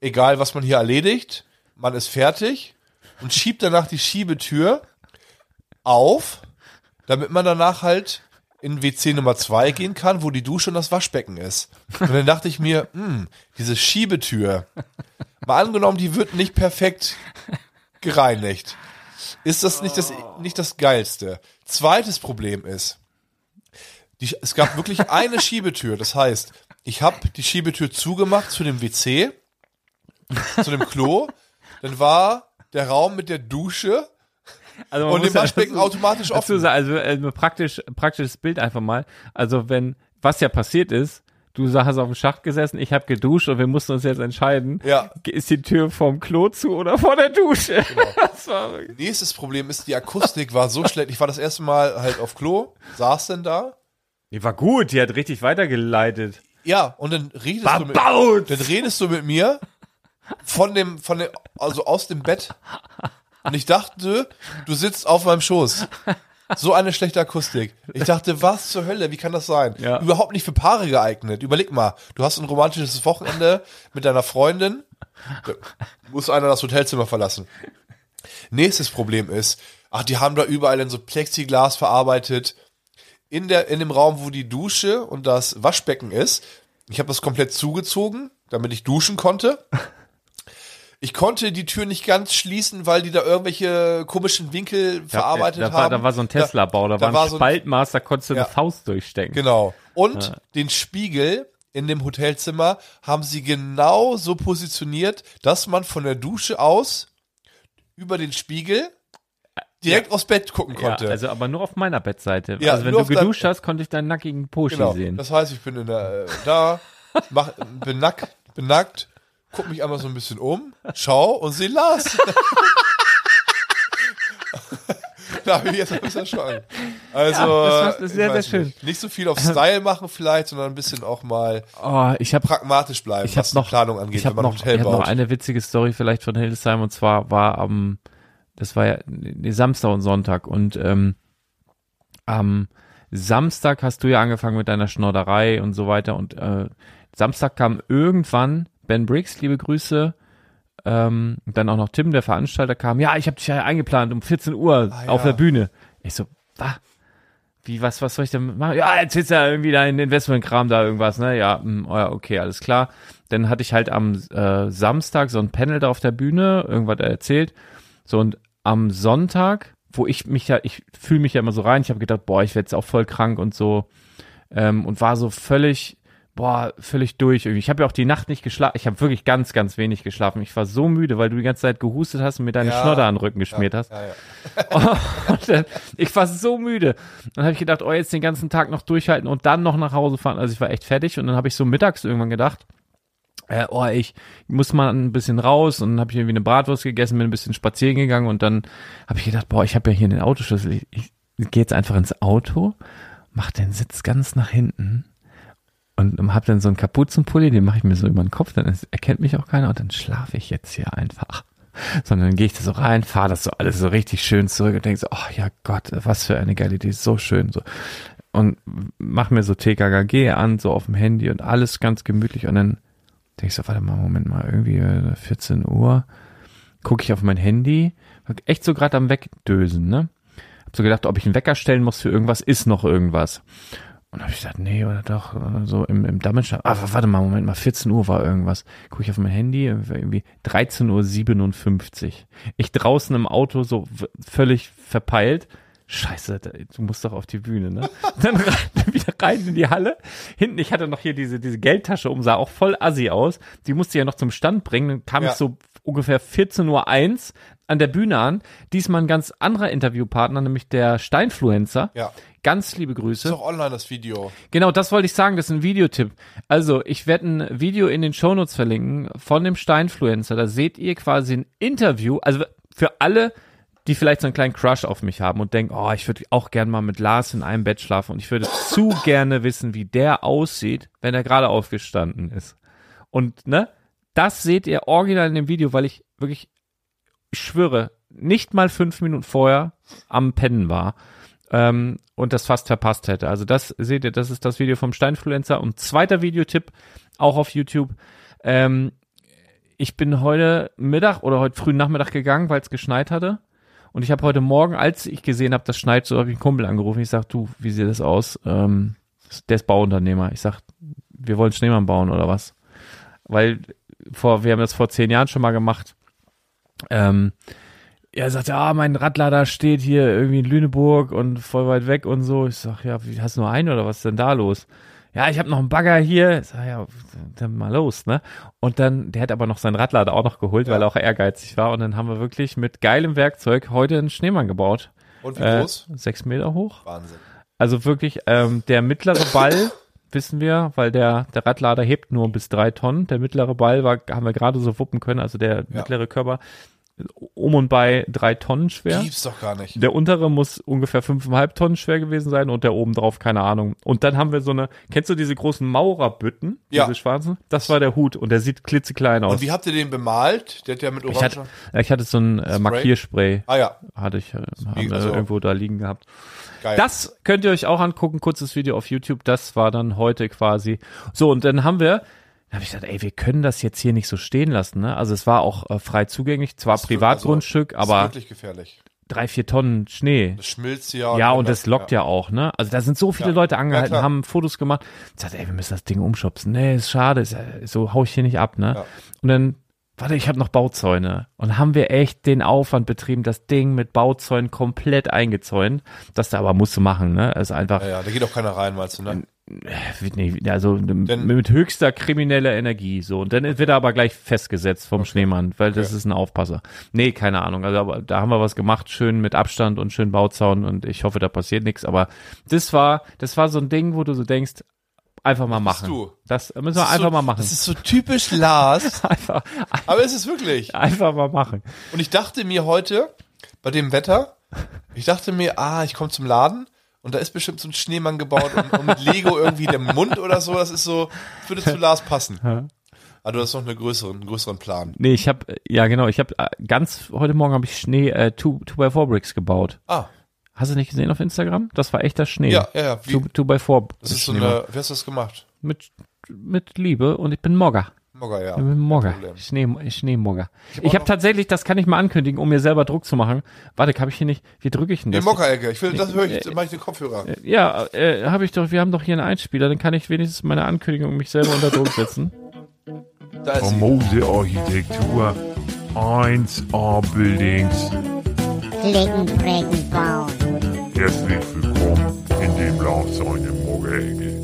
egal was man hier erledigt, man ist fertig und schiebt danach die Schiebetür auf, damit man danach halt in WC Nummer zwei gehen kann, wo die Dusche und das Waschbecken ist. Und dann dachte ich mir, hm, diese Schiebetür, mal angenommen, die wird nicht perfekt gereinigt. Ist das nicht das, nicht das Geilste? Zweites Problem ist, die, es gab wirklich eine Schiebetür. Das heißt, ich habe die Schiebetür zugemacht zu dem WC, zu dem Klo. Dann war der Raum mit der Dusche Also man und ja Waschbecken dazu- automatisch offen. sagen, Also äh, praktisch, praktisches Bild einfach mal. Also wenn, was ja passiert ist, du hast auf dem Schacht gesessen, ich habe geduscht und wir mussten uns jetzt entscheiden, Ja. ist die Tür vom Klo zu oder vor der Dusche? Genau. Nächstes Problem ist, die Akustik war so schlecht. Ich war das erste Mal halt auf Klo, saß denn da. die war gut, die hat richtig weitergeleitet. Ja, und dann redest du mit, Verbaut! dann redest du mit mir von dem, von dem, also aus dem Bett. Und ich dachte, du sitzt auf meinem Schoß. So eine schlechte Akustik. Ich dachte, was zur Hölle, wie kann das sein? Ja. Überhaupt nicht für Paare geeignet. Überleg mal, du hast ein romantisches Wochenende mit deiner Freundin, muss einer das Hotelzimmer verlassen. Nächstes Problem ist, ach, die haben da überall in so Plexiglas verarbeitet. In, der, in dem Raum, wo die Dusche und das Waschbecken ist. Ich habe das komplett zugezogen, damit ich duschen konnte. Ich konnte die Tür nicht ganz schließen, weil die da irgendwelche komischen Winkel verarbeitet da, da, war, haben. da war so ein Tesla-Bau, da, da war ein war Spaltmaß, da konntest du Ja. eine Faust durchstecken. Genau. Und den Spiegel in dem Hotelzimmer haben sie genau so positioniert, dass man von der Dusche aus über den Spiegel direkt aufs Bett gucken Ja, konnte. also aber nur auf meiner Bettseite. Ja, also wenn du geduscht hast, konnte ich deinen nackigen Poschi genau. sehen. Das heißt, ich bin in der, äh, da, mach, bin nackt, bin nackt, guck mich einmal so ein bisschen um, schau und sehe Lars. da habe ich jetzt ein bisschen schon. Also, Ja, das war- das ist sehr, sehr nicht. Nicht so viel auf Style machen vielleicht, sondern ein bisschen auch mal Oh, ich habe pragmatisch bleiben, ich hab was noch die Planung angeht, ich man noch, ich hab noch eine witzige Story vielleicht von Hildesheim und zwar war am das war ja nee, Samstag und Sonntag und ähm, am Samstag hast du ja angefangen mit deiner Schnorderei und so weiter und äh, Samstag kam irgendwann Ben Briggs, liebe Grüße, ähm, dann auch noch Tim, der Veranstalter, kam, ja, ich habe dich ja eingeplant um 14 Uhr Ah, auf ja. der Bühne. Ich so, was? Wie, was, was soll ich denn machen? Ja, erzählst ja irgendwie dein Investmentkram da irgendwas, ne? Ja, hm, oh ja, okay, alles klar. Dann hatte ich halt am äh, Samstag so ein Panel da auf der Bühne, irgendwas erzählt. So, und am Sonntag, wo ich mich ja, ich fühle mich ja immer so rein, ich habe gedacht, boah, ich werde jetzt auch voll krank und so. Ähm, und war so völlig, boah, völlig durch. Ich habe ja auch die Nacht nicht geschlafen. Ich habe wirklich ganz, ganz wenig geschlafen. Ich war so müde, weil du die ganze Zeit gehustet hast und mir deine Ja. Schnodder an den Rücken geschmiert hast. Ja, ja. Und dann, ich war so müde. Dann habe ich gedacht, oh, jetzt den ganzen Tag noch durchhalten und dann noch nach Hause fahren. Also ich war echt fertig. Und dann habe ich so mittags irgendwann gedacht, äh, oh, ich muss mal ein bisschen raus. Und dann habe ich irgendwie eine Bratwurst gegessen, bin ein bisschen spazieren gegangen. Und dann habe ich gedacht, boah, ich habe ja hier den Autoschlüssel. Ich, ich gehe jetzt einfach ins Auto, mach den Sitz ganz nach hinten und hab dann so einen Kapuzenpulli, den mache ich mir so über den Kopf, dann ist, erkennt mich auch keiner und dann schlafe ich jetzt hier einfach. Sondern dann gehe ich da so rein, fahre das so alles so richtig schön zurück und denke so, oh ja Gott, was für eine geile Idee, so schön so. Und mach mir so TKKG an, so auf dem Handy und alles ganz gemütlich und dann denke ich so, warte mal, Moment mal, irgendwie äh, 14 Uhr, gucke ich auf mein Handy, echt so gerade am Wegdösen, ne? Hab so gedacht, ob ich einen Wecker stellen muss für irgendwas, ist noch irgendwas. Und habe ich gesagt, nee, oder doch, oder so im, im Dammenschlag. Ah, warte mal, Moment mal, 14 Uhr war irgendwas. Gucke ich auf mein Handy, irgendwie 13.57 Uhr. Ich draußen im Auto so völlig verpeilt. Scheiße, du musst doch auf die Bühne, ne? Dann rein, wieder rein in die Halle. Hinten, ich hatte noch hier diese, diese Geldtasche um, sah auch voll assi aus. Die musste ich ja noch zum Stand bringen. Dann kam Ja. ich so ungefähr 14.01 Uhr an der Bühne an. Diesmal ein ganz anderer Interviewpartner, nämlich der Steinfluencer. Ja. Ganz liebe Ist Grüße. doch online das Video. Genau, das wollte ich sagen, das ist ein Videotipp. Also, ich werde ein Video in den Shownotes verlinken von dem Steinfluencer. Da seht ihr quasi ein Interview, also für alle, die vielleicht so einen kleinen Crush auf mich haben und denken, oh, ich würde auch gern mal mit Lars in einem Bett schlafen und ich würde zu gerne wissen, wie der aussieht, wenn er gerade aufgestanden ist. Und ne, das seht ihr original in dem Video, weil ich wirklich, ich schwöre, nicht mal fünf Minuten vorher am Pennen war ähm, und das fast verpasst hätte. Also das seht ihr, das ist das Video vom Steinfluencer. Und zweiter Videotipp, auch auf YouTube. Ähm, ich bin heute Mittag oder heute frühen Nachmittag gegangen, weil es geschneit hatte. Und ich habe heute Morgen, als ich gesehen habe, das schneit, so habe ich einen Kumpel angerufen. Ich sag, du, wie sieht das aus? Ähm, der ist Bauunternehmer. Ich sag, wir wollen Schneemann bauen oder was? Weil vor, wir haben das vor zehn Jahren schon mal gemacht. Ähm, er sagt, ja, mein Radlader steht hier irgendwie in Lüneburg und voll weit weg und so. Ich sag, ja, wie, hast du nur einen oder was ist denn da los? Ja, ich habe noch einen Bagger hier. Ich sag, ja, dann mal los, ne? Und dann, der hat aber noch seinen Radlader auch noch geholt, weil er auch ehrgeizig war. Und dann haben wir wirklich mit geilem Werkzeug heute einen Schneemann gebaut. Und wie Äh, groß? sechs Meter hoch. Wahnsinn. Also wirklich, ähm, der mittlere Ball, wissen wir, weil der, der Radlader hebt nur bis drei Tonnen. Der mittlere Ball war, haben wir gerade so wuppen können, also der mittlere Körper um und bei drei Tonnen schwer. Gibt's doch gar nicht. Der untere muss ungefähr fünfeinhalb Tonnen schwer gewesen sein und der oben drauf, keine Ahnung. Und dann haben wir so eine, kennst du diese großen Maurerbütten? Ja. Diese schwarzen? Das war der Hut und der sieht klitzeklein aus. Und wie habt ihr den bemalt? Der hat ja mit ich, Orange. hatte, ich hatte so ein äh, Markierspray, Ah ja, hatte ich, äh, haben wir also- irgendwo da liegen gehabt. geil. Das könnt ihr euch auch angucken, kurzes Video auf YouTube. Das war dann heute quasi. So, und dann haben wir, habe ich gesagt, ey, wir können das jetzt hier nicht so stehen lassen. Ne? Also es war auch äh, frei zugänglich, zwar Das Privatgrundstück, also, ist aber wirklich gefährlich. drei, vier Tonnen Schnee. Das schmilzt ja. Ja, und das lockt ja. auch, ne? Also da sind so viele Ja. Leute Ja, angehalten, klar. haben Fotos gemacht. Ich sagte, ey, wir müssen das Ding umschubsen. Nee, ist schade, ist, so hau ich hier nicht ab, ne? Ja. Und dann, warte, ich habe noch Bauzäune. Und haben wir echt den Aufwand betrieben, das Ding mit Bauzäunen komplett eingezäunt. Das da aber musst du machen, ne? Also einfach, Ja, ja, da geht auch keiner rein, meinst du, ne? Nee, also Denn- mit höchster krimineller Energie so und dann wird er aber gleich festgesetzt vom Schneemann, weil das Okay. ist ein Aufpasser. Nee, keine Ahnung, also aber da haben wir was gemacht, schön mit Abstand und schön Bauzaun und ich hoffe, da passiert nichts, aber das war das war so ein Ding, wo du so denkst, einfach mal machen. du. Das müssen wir Das einfach so, mal machen. Das ist so typisch Lars. einfach aber es ist wirklich. einfach mal machen. Und ich dachte mir heute, bei dem Wetter, ich dachte mir, ah, ich komme zum Laden und da ist bestimmt so ein Schneemann gebaut und, und mit Lego irgendwie der Mund oder so. Das ist so, würde zu Lars passen. Aber du hast noch eine größeren, einen größeren Plan. Nee, ich habe ja genau, ich habe ganz heute morgen habe ich Schnee äh, 2 by 4 Bricks gebaut. Ah, Hast du nicht gesehen auf Instagram? Das war echter Schnee. ja, ja, ja. Wie, 2 by 4 das ist so eine, wie hast du das gemacht? mit mit Liebe und ich bin Mogger. Mogger, ja. Ich Mogger. Schnee, Schneemogger. hab Ich auch habe tatsächlich, das kann ich mal ankündigen, um mir selber Druck zu machen. Warte, habe ich hier nicht, wie drücke ich denn Nee, das? Mockerecke. Ich will, das höre ich, mach ich den Kopfhörer. ja, äh, habe ich doch, wir haben doch hier einen Einspieler, dann kann ich wenigstens meine Ankündigung mich selber unter Druck setzen. Da ist sie. Famose Architektur. 1A Buildings. Klicken, Brecken, Bauen. Herzlich willkommen in dem Lars seine Morgenecke.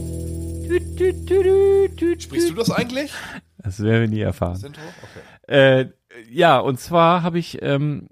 Sprichst du das eigentlich? Das werden wir nie erfahren. Das Intro? Okay. Äh, ja, und zwar habe ich, ähm,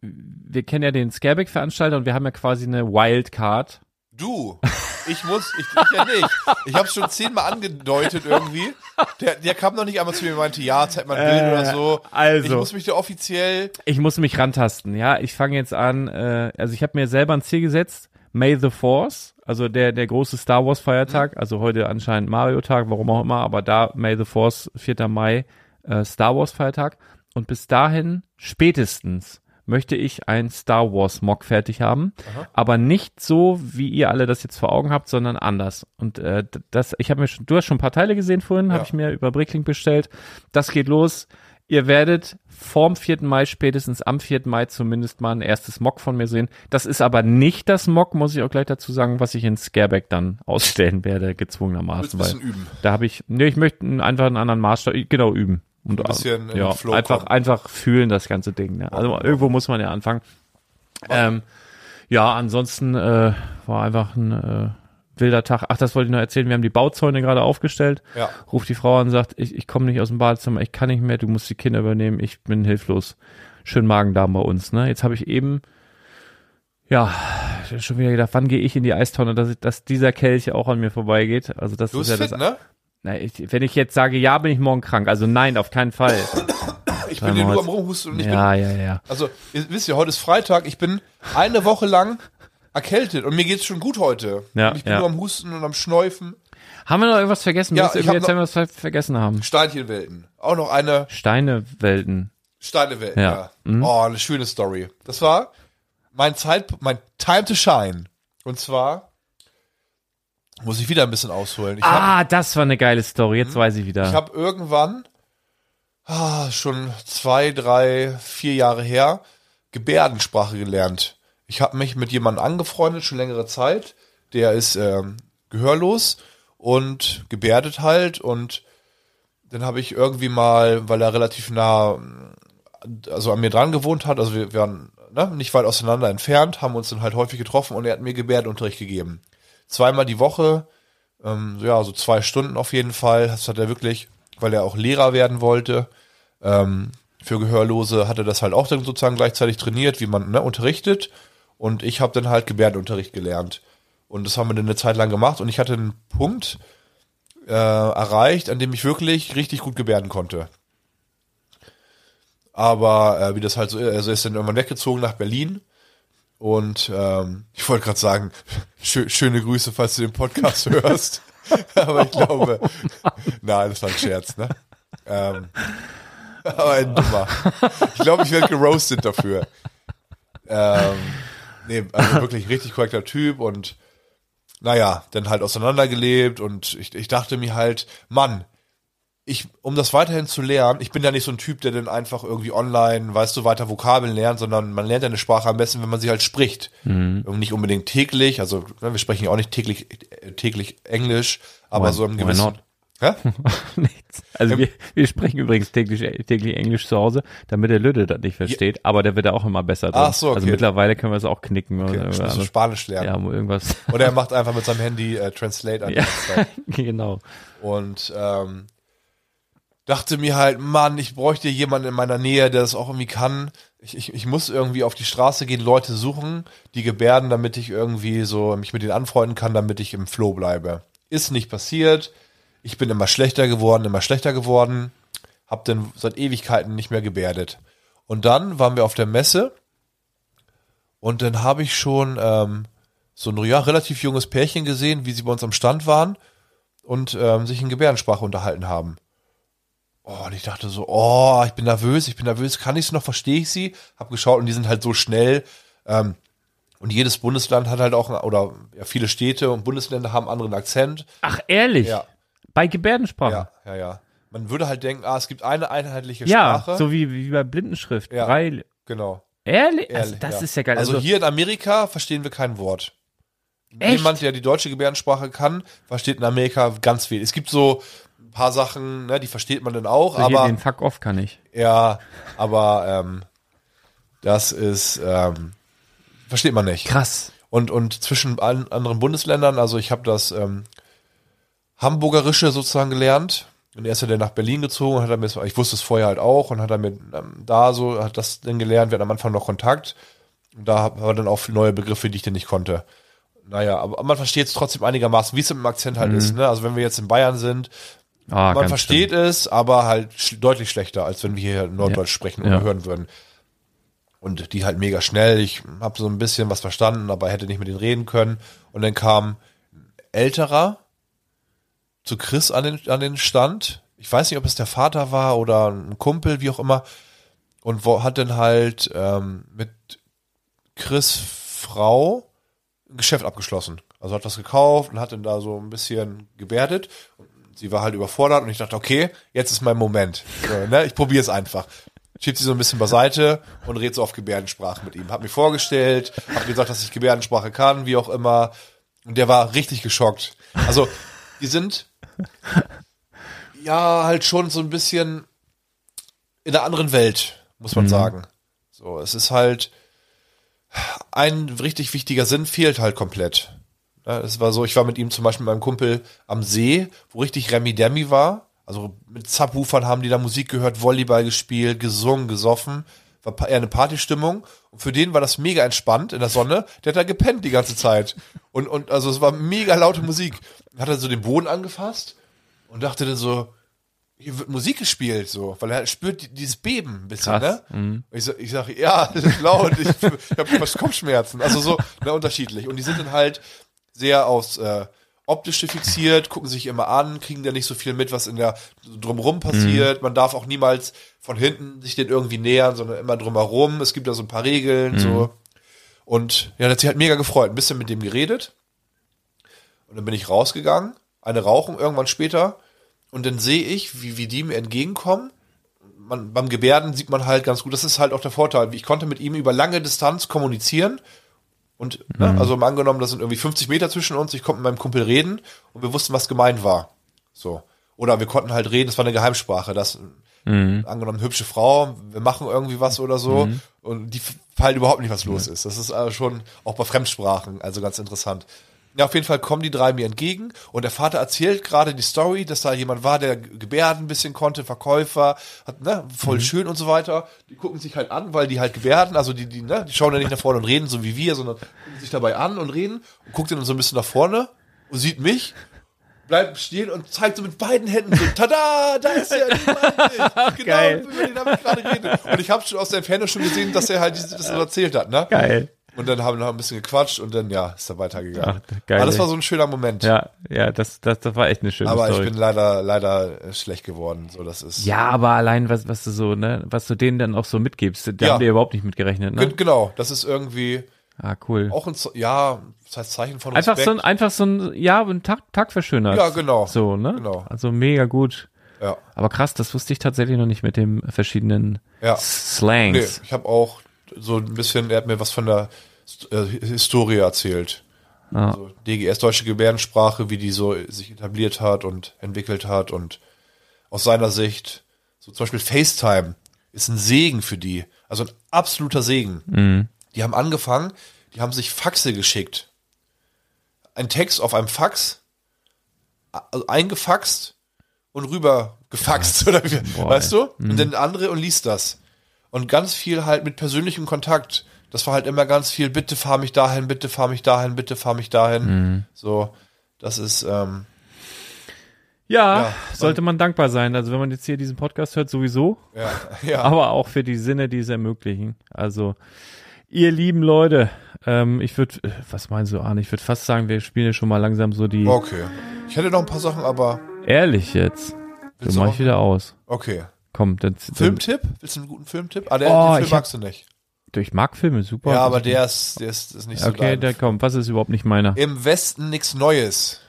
wir kennen ja den Scareback-Veranstalter und wir haben ja quasi eine Wildcard. Du, ich muss, ich, ich ja nicht. Ich habe schon zehnmal angedeutet irgendwie. Der, der kam noch nicht einmal zu mir und meinte, ja, zeig mal ein Bild Äh, oder so. also. Ich muss mich da offiziell. Ich muss mich rantasten, ja. Ich fange jetzt an, äh, also ich habe mir selber ein Ziel gesetzt, May the Force, also der, der große Star Wars Feiertag, also heute anscheinend Mario Tag, warum auch immer, aber da May the Force, 4. Mai, äh, Star Wars Feiertag. Und bis dahin, spätestens, möchte ich ein Star Wars Mock fertig haben, aber nicht so, wie ihr alle das jetzt vor Augen habt, sondern anders. Und äh, das, ich habe mir schon, du hast schon ein paar Teile gesehen vorhin, Ja. habe ich mir über Bricklink bestellt. Das geht los. Ihr werdet vorm 4. Mai, spätestens am 4. Mai zumindest mal ein erstes Mock von mir sehen. Das ist aber nicht das Mock, muss ich auch gleich dazu sagen, was ich in Scareback dann ausstellen werde, gezwungenermaßen. ein Weil bisschen üben. da habe ich, nee, ich möchte einfach einen anderen Maßstab, genau üben. Und Ein bisschen in ja, einfach, kommen. einfach fühlen das ganze Ding. Ne? Also irgendwo muss man ja anfangen. Ähm, ja, ansonsten äh, war einfach ein äh, wilder Tag. Ach, das wollte ich noch erzählen. Wir haben die Bauzäune gerade aufgestellt. Ja. Ruft die Frau an und sagt, ich, ich komme nicht aus dem Badezimmer, ich kann nicht mehr, du musst die Kinder übernehmen, ich bin hilflos. Schön Magen-Darm bei uns. Ne? Jetzt habe ich eben, ja, schon wieder gedacht, wann gehe ich in die Eistonne, dass, dass dieser Kelch auch an mir vorbeigeht. Also das Du ist ja fit, das ne? na, ich, wenn ich jetzt sage, ja, bin ich morgen krank. Also nein, auf keinen Fall. Ich bin hier nur am Rumhusten und ich Ja, ja, ja. bin, also, ihr wisst ihr, heute ist Freitag, ich bin eine Woche lang erkältet und mir geht's schon gut heute. Ja, und ich bin ja. nur am Husten und am Schnäufen. Haben wir noch irgendwas vergessen? Ja, ich hab noch- was wir vergessen haben. Steinchenwelten. Auch noch eine Steinewelten. Steinewelten, ja. Ja. Mhm. Oh, eine schöne Story. Das war mein Zeit, mein Time to Shine. Und zwar muss ich wieder ein bisschen ausholen. Ich hab- Ah, das war eine geile Story. Jetzt weiß ich wieder. Ich habe irgendwann, ah, schon zwei, drei, vier Jahre her, Gebärdensprache gelernt. Ich habe mich mit jemandem angefreundet, schon längere Zeit. Der ist ähm, gehörlos und gebärdet halt. Und dann habe ich irgendwie mal, weil er relativ nah, also an mir dran gewohnt hat, also wir waren ne, nicht weit auseinander entfernt, haben uns dann halt häufig getroffen und er hat mir Gebärdenunterricht gegeben. Zweimal die Woche, ähm, ja, so zwei Stunden auf jeden Fall. Das hat er wirklich, weil er auch Lehrer werden wollte, ähm, für Gehörlose, hat er das halt auch dann sozusagen gleichzeitig trainiert, wie man ne, unterrichtet. Und ich habe dann halt Gebärdenunterricht gelernt. Und das haben wir dann eine Zeit lang gemacht und ich hatte einen Punkt äh, erreicht, an dem ich wirklich richtig gut gebärden konnte. Aber äh, wie das halt so ist, also ist dann irgendwann weggezogen nach Berlin. Und ähm, ich wollte gerade sagen, schö schöne Grüße, falls du den Podcast hörst. aber ich glaube, nein, das war ein Scherz, ne? Ähm, aber ein dummer. Ich glaube, ich werde geroastet dafür. Ähm, nee, also wirklich richtig korrekter Typ und naja, dann halt auseinandergelebt und ich, ich dachte mir halt, Mann, ich, um das weiterhin zu lernen, ich bin ja nicht so ein Typ, der dann einfach irgendwie online, weißt du, weiter Vokabeln lernt, sondern man lernt ja eine Sprache am besten, wenn man sie halt spricht. Und nicht unbedingt täglich, also ne, wir sprechen ja auch nicht täglich, äh, täglich Englisch, aber Why- so im gewissen. Hä? Nichts. Also wir, wir sprechen übrigens täglich, täglich Englisch zu Hause, damit der Lütte das nicht versteht, aber der wird da auch immer besser drin. Ach so, okay. Also mittlerweile können wir es auch knicken. Okay, oder, so. Spanisch lernen. ja, irgendwas. Oder er macht einfach mit seinem Handy äh, Translate an. ja, genau. Und ähm, dachte mir halt, Mann, ich bräuchte jemanden in meiner Nähe, der das auch irgendwie kann. Ich, ich, ich muss irgendwie auf die Straße gehen, Leute suchen, die gebärden, damit ich irgendwie so mich mit denen anfreunden kann, damit ich im Flow bleibe. Ist nicht passiert. Ich bin immer schlechter geworden, immer schlechter geworden. Hab dann seit Ewigkeiten nicht mehr gebärdet. Und dann waren wir auf der Messe und dann habe ich schon ähm, so ein ja, relativ junges Pärchen gesehen, wie sie bei uns am Stand waren und ähm, sich in Gebärdensprache unterhalten haben. Oh, und ich dachte so, oh, ich bin nervös, ich bin nervös, kann ich es noch, verstehe ich sie? Hab geschaut und die sind halt so schnell. Ähm, und jedes Bundesland hat halt auch, oder ja, viele Städte und Bundesländer haben einen anderen Akzent. Ach, ehrlich? Ja, Bei Gebärdensprache? ja, ja, ja. Man würde halt denken, ah, es gibt eine einheitliche Ja, Sprache. so wie, wie bei Blindenschrift. Ja. Drei, genau. ehrlich? Also Ehrlich, das ja. ist ja geil. Also, hier in Amerika verstehen wir kein Wort. Echt? Jemand, der die deutsche Gebärdensprache kann, versteht in Amerika ganz viel. Es gibt so ein paar Sachen, ne, die versteht man dann auch, so hier aber den Fuck-Off kann ich. ja, aber ähm, das ist ähm, versteht man nicht. Krass. Und und zwischen allen anderen Bundesländern, also ich habe das ähm, Hamburgerische sozusagen gelernt. Und er ist ja dann nach Berlin gezogen, hat er mir, ich wusste es vorher halt auch und hat er mir ähm, da so, hat das dann gelernt, wir hatten am Anfang noch Kontakt. Und da haben wir dann auch neue Begriffe, die ich dann nicht konnte. Naja, aber man versteht es trotzdem einigermaßen, wie es im Akzent halt ist. Ne? Also wenn wir jetzt in Bayern sind, Ah, man versteht es, aber halt sch deutlich schlechter, als wenn wir hier Norddeutsch Ja. sprechen oder Ja. hören würden. Und die halt mega schnell. Ich habe so ein bisschen was verstanden, aber hätte nicht mit denen reden können. Und dann kam ein älterer zu Chris an den, an den Stand. Ich weiß nicht, ob es der Vater war oder ein Kumpel, wie auch immer. Und wo, hat dann halt ähm, mit Chris Frau ein Geschäft abgeschlossen. Also hat was gekauft und hat dann da so ein bisschen gebärdet. Sie war halt überfordert und ich dachte, okay, jetzt ist mein Moment. So, ne? Ich probiere es einfach. Schiebt sie so ein bisschen beiseite und red so auf Gebärdensprache mit ihm. Hab mich vorgestellt, hab gesagt, dass ich Gebärdensprache kann, wie auch immer. Und der war richtig geschockt. Also, die sind ja halt schon so ein bisschen in einer anderen Welt, muss man sagen. So, es ist halt ein richtig wichtiger Sinn fehlt halt komplett. Ja, es war so, ich war mit ihm zum Beispiel mit meinem Kumpel am See, wo richtig Remi Demi war. Also mit Subwoofern haben die da Musik gehört, Volleyball gespielt, gesungen, gesoffen. War eher eine Partystimmung. Und für den war das mega entspannt in der Sonne. Der hat da gepennt die ganze Zeit. Und, und also es war mega laute Musik. Hat er so den Boden angefasst und dachte dann so, hier wird Musik gespielt, so, weil er spürt die- dieses Beben ein bisschen, Krass. ne? Mhm. Ich, sag- ich sage, ja, das ist laut, ich, ich habe Kopfschmerzen. Also so, ne, unterschiedlich. Und die sind dann halt sehr aufs äh, Optische fixiert, gucken sich immer an, kriegen da nicht so viel mit, was in der so drumrum passiert. Man darf auch niemals von hinten sich den irgendwie nähern, sondern immer drumherum. Es gibt da so ein paar Regeln, so. Und ja, das hat sich halt mega gefreut. Ein bisschen mit dem geredet. Und dann bin ich rausgegangen, eine Rauchung irgendwann später. Und dann sehe ich, wie, wie die mir entgegenkommen. Man, beim Gebärden sieht man halt ganz gut, das ist halt auch der Vorteil. Ich konnte mit ihm über lange Distanz kommunizieren. Und, ne, also mal angenommen, das sind irgendwie 50 Meter zwischen uns, ich konnte mit meinem Kumpel reden und wir wussten, was gemeint war. So. Oder wir konnten halt reden, das war eine Geheimsprache. Das, angenommen, hübsche Frau, wir machen irgendwie was oder so und die fallen überhaupt nicht, was los ist. Das ist also schon auch bei Fremdsprachen, also ganz interessant. Ja, auf jeden Fall kommen die drei mir entgegen und der Vater erzählt gerade die Story, dass da jemand war, der Gebärden ein bisschen konnte, Verkäufer, hat, ne, voll schön und so weiter. Die gucken sich halt an, weil die halt gebärden, also die, die, ne, die schauen ja nicht nach vorne und reden, so wie wir, sondern gucken sich dabei an und reden und guckt dann so ein bisschen nach vorne und sieht mich bleibt stehen und zeigt so mit beiden Händen so, tada, da ist er. Genau, Geil. über den habe ich gerade geredet. Und ich habe schon aus der Entfernung schon gesehen, dass er halt dieses- das erzählt hat, ne? Geil. Und dann haben wir noch ein bisschen gequatscht und dann, ja, ist er weitergegangen. Ach, geil, Aber das war so ein schöner Moment. Ja, ja, das, das, das war echt eine schöne Aber Story. ich bin leider, leider äh, schlecht geworden. So, das ist. ja, aber allein, was, was du so, ne, was du denen dann auch so mitgibst, da Ja. haben die überhaupt nicht mitgerechnet, ne? Ge- Genau, das ist irgendwie Ah, cool. auch ein, ja, das heißt Zeichen von Einfach Respekt. so ein, einfach so ein, ja, ein Tag, Tag verschönert. Ja, genau. So, ne? Genau. Also mega gut. ja. Aber krass, das wusste ich tatsächlich noch nicht mit den verschiedenen Ja. Slangs. Nee, ich habe auch so ein bisschen, er hat mir was von der äh, Historie erzählt. Ja. Also DGS, deutsche Gebärdensprache, wie die so sich etabliert hat und entwickelt hat und aus seiner Sicht, so zum Beispiel FaceTime ist ein Segen für die. Also ein absoluter Segen. Die haben angefangen, die haben sich Faxe geschickt. Ein Text auf einem Fax, also eingefaxt und rüber gefaxt, oder wie, weißt du? ey. Und dann der andere und liest das. Und ganz viel halt mit persönlichem Kontakt. Das war halt immer ganz viel, bitte fahr mich dahin, bitte fahr mich dahin, bitte fahr mich dahin. So, das ist, ähm, Ja, Ja, sollte man dankbar sein. Also wenn man jetzt hier diesen Podcast hört, sowieso, ja, ja. aber auch für die Sinne, die es ermöglichen. Also, ihr lieben Leute, ähm, ich würde, was meinst du, Arne? Ich würde fast sagen, wir spielen ja schon mal langsam so die, Okay. Ich hätte noch ein paar Sachen, aber ehrlich jetzt. So mach ich wieder aus. okay. Komm, dann, dann Filmtipp? Willst du einen guten Filmtipp? Ah, der, Oh, den Film magst du nicht. ich mag Filme, super. Ja, aber der ist, der ist, ist nicht so Okay, der kommt. Was ist überhaupt nicht meiner? Im Westen nichts Neues.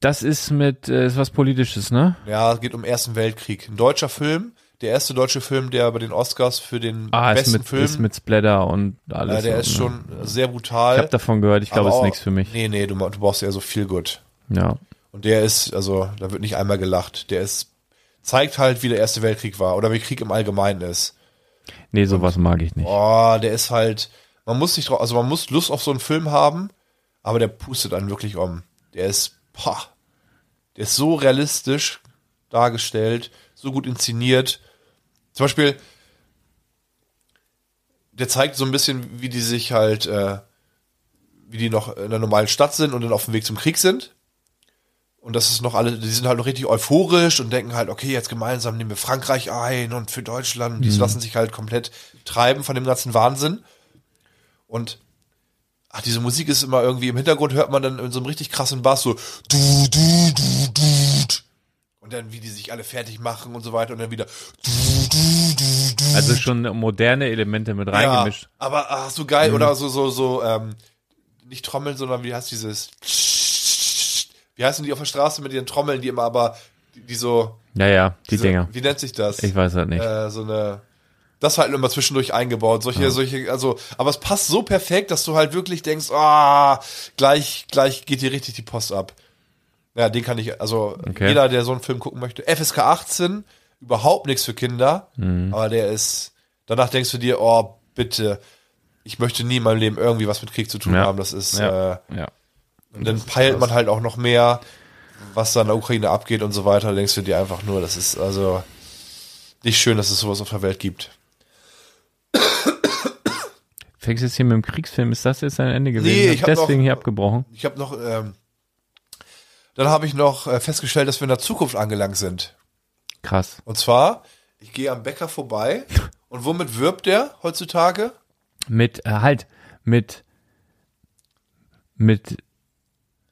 Das ist mit, äh, ist was Politisches, ne? Ja, es geht um Ersten Weltkrieg. Ein deutscher Film. Der erste deutsche Film, der bei den Oscars für den Ah, ist besten mit, Film. ist mit Splatter und ja, alles. der so, ist ne? schon sehr brutal. Ich habe davon gehört, ich glaube, es ist nichts für mich. Nee, nee, du, du brauchst eher so viel gut. Ja. Und der ist, also, da wird nicht einmal gelacht. Der ist, zeigt halt, wie der Erste Weltkrieg war oder wie Krieg im Allgemeinen ist. Nee, sowas mag ich nicht. Oh, der ist halt, man muss sich drauf, also man muss Lust auf so einen Film haben, aber der pustet einen wirklich um. Der ist, pah, der ist so realistisch dargestellt, so gut inszeniert. Zum Beispiel, der zeigt so ein bisschen, wie die sich halt, äh, wie die noch in der normalen Stadt sind und dann auf dem Weg zum Krieg sind. Und das ist noch alle, die sind halt noch richtig euphorisch und denken halt, okay, jetzt gemeinsam nehmen wir Frankreich ein und für Deutschland. Und die lassen sich halt komplett treiben von dem ganzen Wahnsinn. Und ach, diese Musik ist immer irgendwie im Hintergrund hört man dann in so einem richtig krassen Bass so du, du, du, du. Und dann, wie die sich alle fertig machen und so weiter und dann wieder du, du, du, du. Also schon moderne Elemente mit reingemischt. Ja, aber ach, so geil, oder so, so, so, ähm, nicht Trommeln, sondern wie heißt dieses wie heißen die auf der Straße mit ihren Trommeln, die immer aber, die, die so, Ja, ja, die diese, Dinger. wie nennt sich das? Ich weiß halt nicht. Äh, so eine, das halt immer zwischendurch eingebaut, solche, solche, also, aber es passt so perfekt, dass du halt wirklich denkst, ah, gleich, gleich geht dir richtig die Post ab. Ja, den kann ich, also, Okay. jeder, der so einen Film gucken möchte, FSK 18, überhaupt nichts für Kinder, Mhm. aber der ist, danach denkst du dir, oh, bitte, ich möchte nie in meinem Leben irgendwie was mit Krieg zu tun Ja. haben, das ist, ja, äh, ja. Und dann peilt man halt auch noch mehr, was da in der Ukraine abgeht und so weiter. Da denkst du dir einfach nur, das ist also nicht schön, dass es sowas auf der Welt gibt. Fängst jetzt hier mit dem Kriegsfilm, ist das jetzt ein Ende gewesen? Nee, ich hab deswegen noch- hier abgebrochen. Ich habe noch, ähm, dann habe ich noch äh, festgestellt, dass wir in der Zukunft angelangt sind. Krass. Und zwar, ich gehe am Bäcker vorbei und womit wirbt der heutzutage? Mit, äh, halt, mit, mit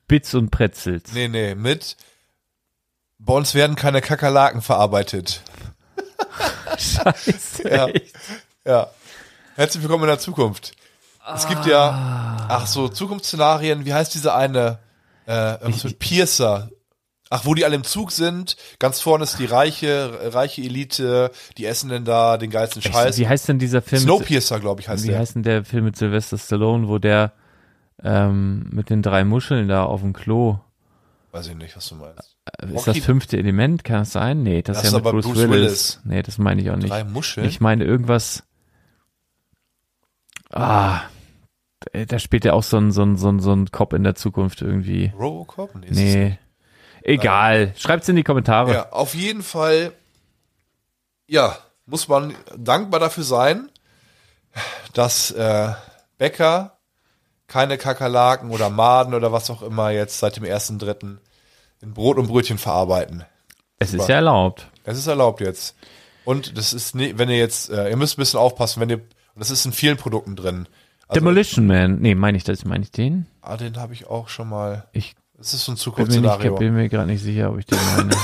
Bits und Pretzels. Nee, nee, mit bei uns werden keine Kakerlaken verarbeitet. Scheiße. Ja. Ja. Herzlich willkommen in der Zukunft. Es gibt ja, ach so, Zukunftsszenarien, wie heißt diese eine, äh, irgendwas mit Piercer. Ach, wo die alle im Zug sind, ganz vorne ist die reiche, reiche Elite, die essen denn da den geilsten Scheiß. Wie heißt denn dieser Film? Snowpiercer, glaube ich, heißt Wie der. heißt denn der Film mit Sylvester Stallone, wo der ähm, mit den drei Muscheln da auf dem Klo? Weiß ich nicht, was du meinst. Äh, Ist Rocky- das fünfte Element? Kann das sein? Nee, das, Das ist ja mit aber Bruce, Bruce Willis. Willis. Nee, das meine ich auch nicht. Drei Muscheln? Ich meine irgendwas. Ah, äh, da spielt ja auch so ein, so ein, so ein, so ein Cop in der Zukunft irgendwie. Robocop? Nee. es Nee. Egal. Schreibt's in die Kommentare. Ja, auf jeden Fall, ja, muss man dankbar dafür sein, dass äh, Bäcker keine Kakerlaken oder Maden oder was auch immer jetzt seit dem 1.3. in Brot und Brötchen verarbeiten. es ist super. ja erlaubt. Es ist erlaubt jetzt. Und das ist, nie, wenn ihr jetzt, äh, ihr müsst ein bisschen aufpassen, wenn ihr, das ist in vielen Produkten drin. Also, Demolition Man. Nee, meine ich das? Meine ich den? ah, den habe ich auch schon mal. Ich Das ist so ein Zukunftsszenario. bin mir gerade nicht sicher, ob ich den meine.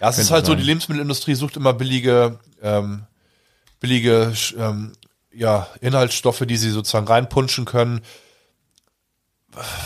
Ja, es ist halt so, sein. die Lebensmittelindustrie sucht immer billige, ähm, billige ähm, ja, Inhaltsstoffe, die sie sozusagen reinpunschen können.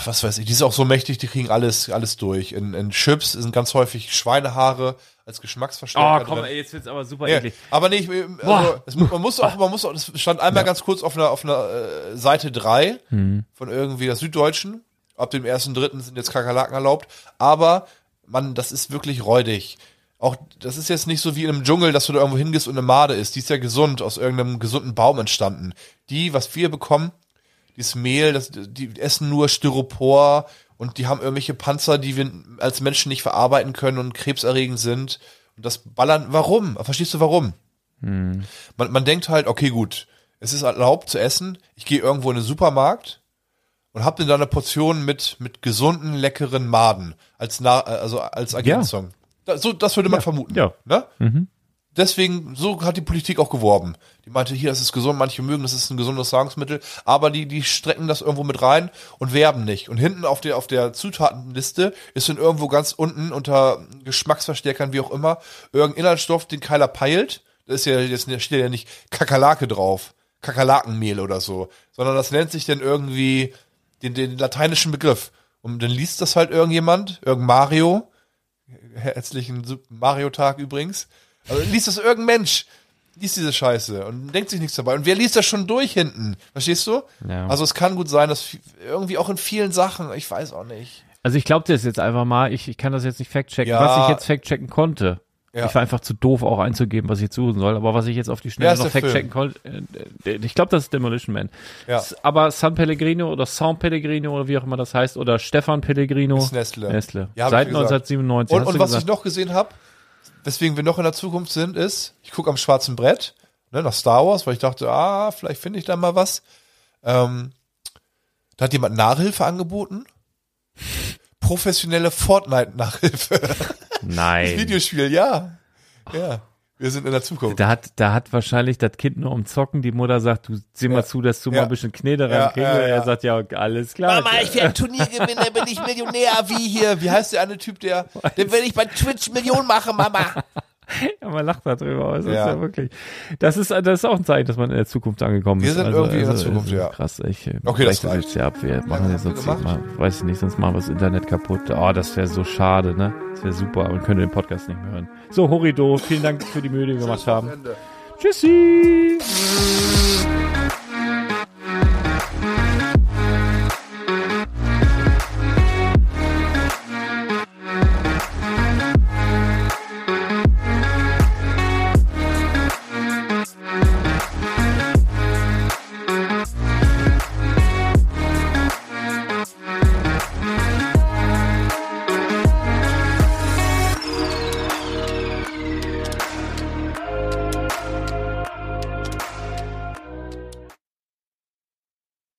Was weiß ich, die sind auch so mächtig, die kriegen alles, alles durch. In, in Chips sind ganz häufig Schweinehaare als Geschmacksverstärker drin. Oh, jetzt wird's aber super Ja, aber nicht, also, Boah. es, mu- man muss auch, man muss auch, das stand einmal ganz kurz auf einer, auf einer äh, Seite 3 Hm. von irgendwie der Süddeutschen. Ab dem ersten Dritten sind jetzt Kakerlaken erlaubt. Aber, man, das ist wirklich räudig. Auch, das ist jetzt nicht so wie in einem Dschungel, dass du da irgendwo hingehst und eine Made ist. Die ist ja gesund, aus irgendeinem gesunden Baum entstanden. Die, was wir bekommen, dieses Mehl, das, die essen nur Styropor und die haben irgendwelche Panzer, die wir als Menschen nicht verarbeiten können und krebserregend sind. Und das ballern, warum? Verstehst du warum? Man, man denkt halt, okay, gut, es ist erlaubt zu essen. Ich gehe irgendwo in den Supermarkt und hab dann da eine Portion mit, mit gesunden, leckeren Maden als, Na also als Ergänzung. Da, so, das würde man vermuten. ja. Ne? Deswegen, so hat die Politik auch geworben. Die meinte, hier, das ist gesund, manche mögen, das ist ein gesundes Nahrungsmittel, aber die, die strecken das irgendwo mit rein und werben nicht. Und hinten auf der, auf der Zutatenliste ist dann irgendwo ganz unten unter Geschmacksverstärkern, wie auch immer, irgendein Inhaltsstoff, den keiner peilt. Da ist ja jetzt steht ja nicht Kakerlake drauf, Kakerlakenmehl oder so, sondern das nennt sich dann irgendwie den, den lateinischen Begriff. Und dann liest das halt irgendjemand, irgendein Mario, herzlichen Mario-Tag übrigens. Also liest das irgendein Mensch, liest diese Scheiße und denkt sich nichts dabei. Und wer liest das schon durch hinten? Verstehst du? Ja. Also es kann gut sein, dass irgendwie auch in vielen Sachen, ich weiß auch nicht. Also ich glaube das jetzt einfach mal, ich, ich kann das jetzt nicht fact-checken. Ja. Was ich jetzt fact-checken konnte, Ja. ich war einfach zu doof auch einzugeben, was ich jetzt suchen soll, aber was ich jetzt auf die Schnelle noch fact-checken konnte, äh, ich glaube, das ist Demolition Man. Ja. Aber San Pellegrino oder San Pellegrino oder wie auch immer das heißt, oder Stefan Pellegrino. Ist Nestle. Nestle. Ja, Seit ich gesagt. 1997. Und, und was gesagt. ich noch gesehen habe, weswegen wir noch in der Zukunft sind, ist, ich gucke am schwarzen Brett, ne, nach Star Wars, weil ich dachte, ah, vielleicht finde ich da mal was. Ähm, da hat jemand Nachhilfe angeboten. Professionelle Fortnite-Nachhilfe. Nein. Videospiel, ja. Ja. Wir sind in der Zukunft. Da hat, da hat wahrscheinlich das Kind nur um Zocken, die Mutter sagt, du sieh mal Ja. zu, dass du Ja. mal ein bisschen Knete Ja, reinkriegst. ja, Und er ja. sagt, ja, alles klar. ich werde ein Turnier gewinnen, dann bin ich Millionär, wie hier. Wie heißt der eine Typ, der, den will ich bei Twitch Millionen machen, Mama. Ja, man lacht darüber, aber es ist Ja. ja wirklich. Das ist, das ist auch ein Zeichen, dass man in der Zukunft angekommen Wir ist. sind irgendwie in der Zukunft, also ja. Krass, ich. äh, Okay, das reicht. jetzt hier ab. Wir machen jetzt wir sonst mal, weiß ich nicht, sonst machen wir das Internet kaputt. Oh, das wäre so schade, ne? Das wäre super. Man könnte den Podcast nicht mehr hören. So, Horido, vielen Dank für die Mühe, die wir gemacht haben. Tschüssi!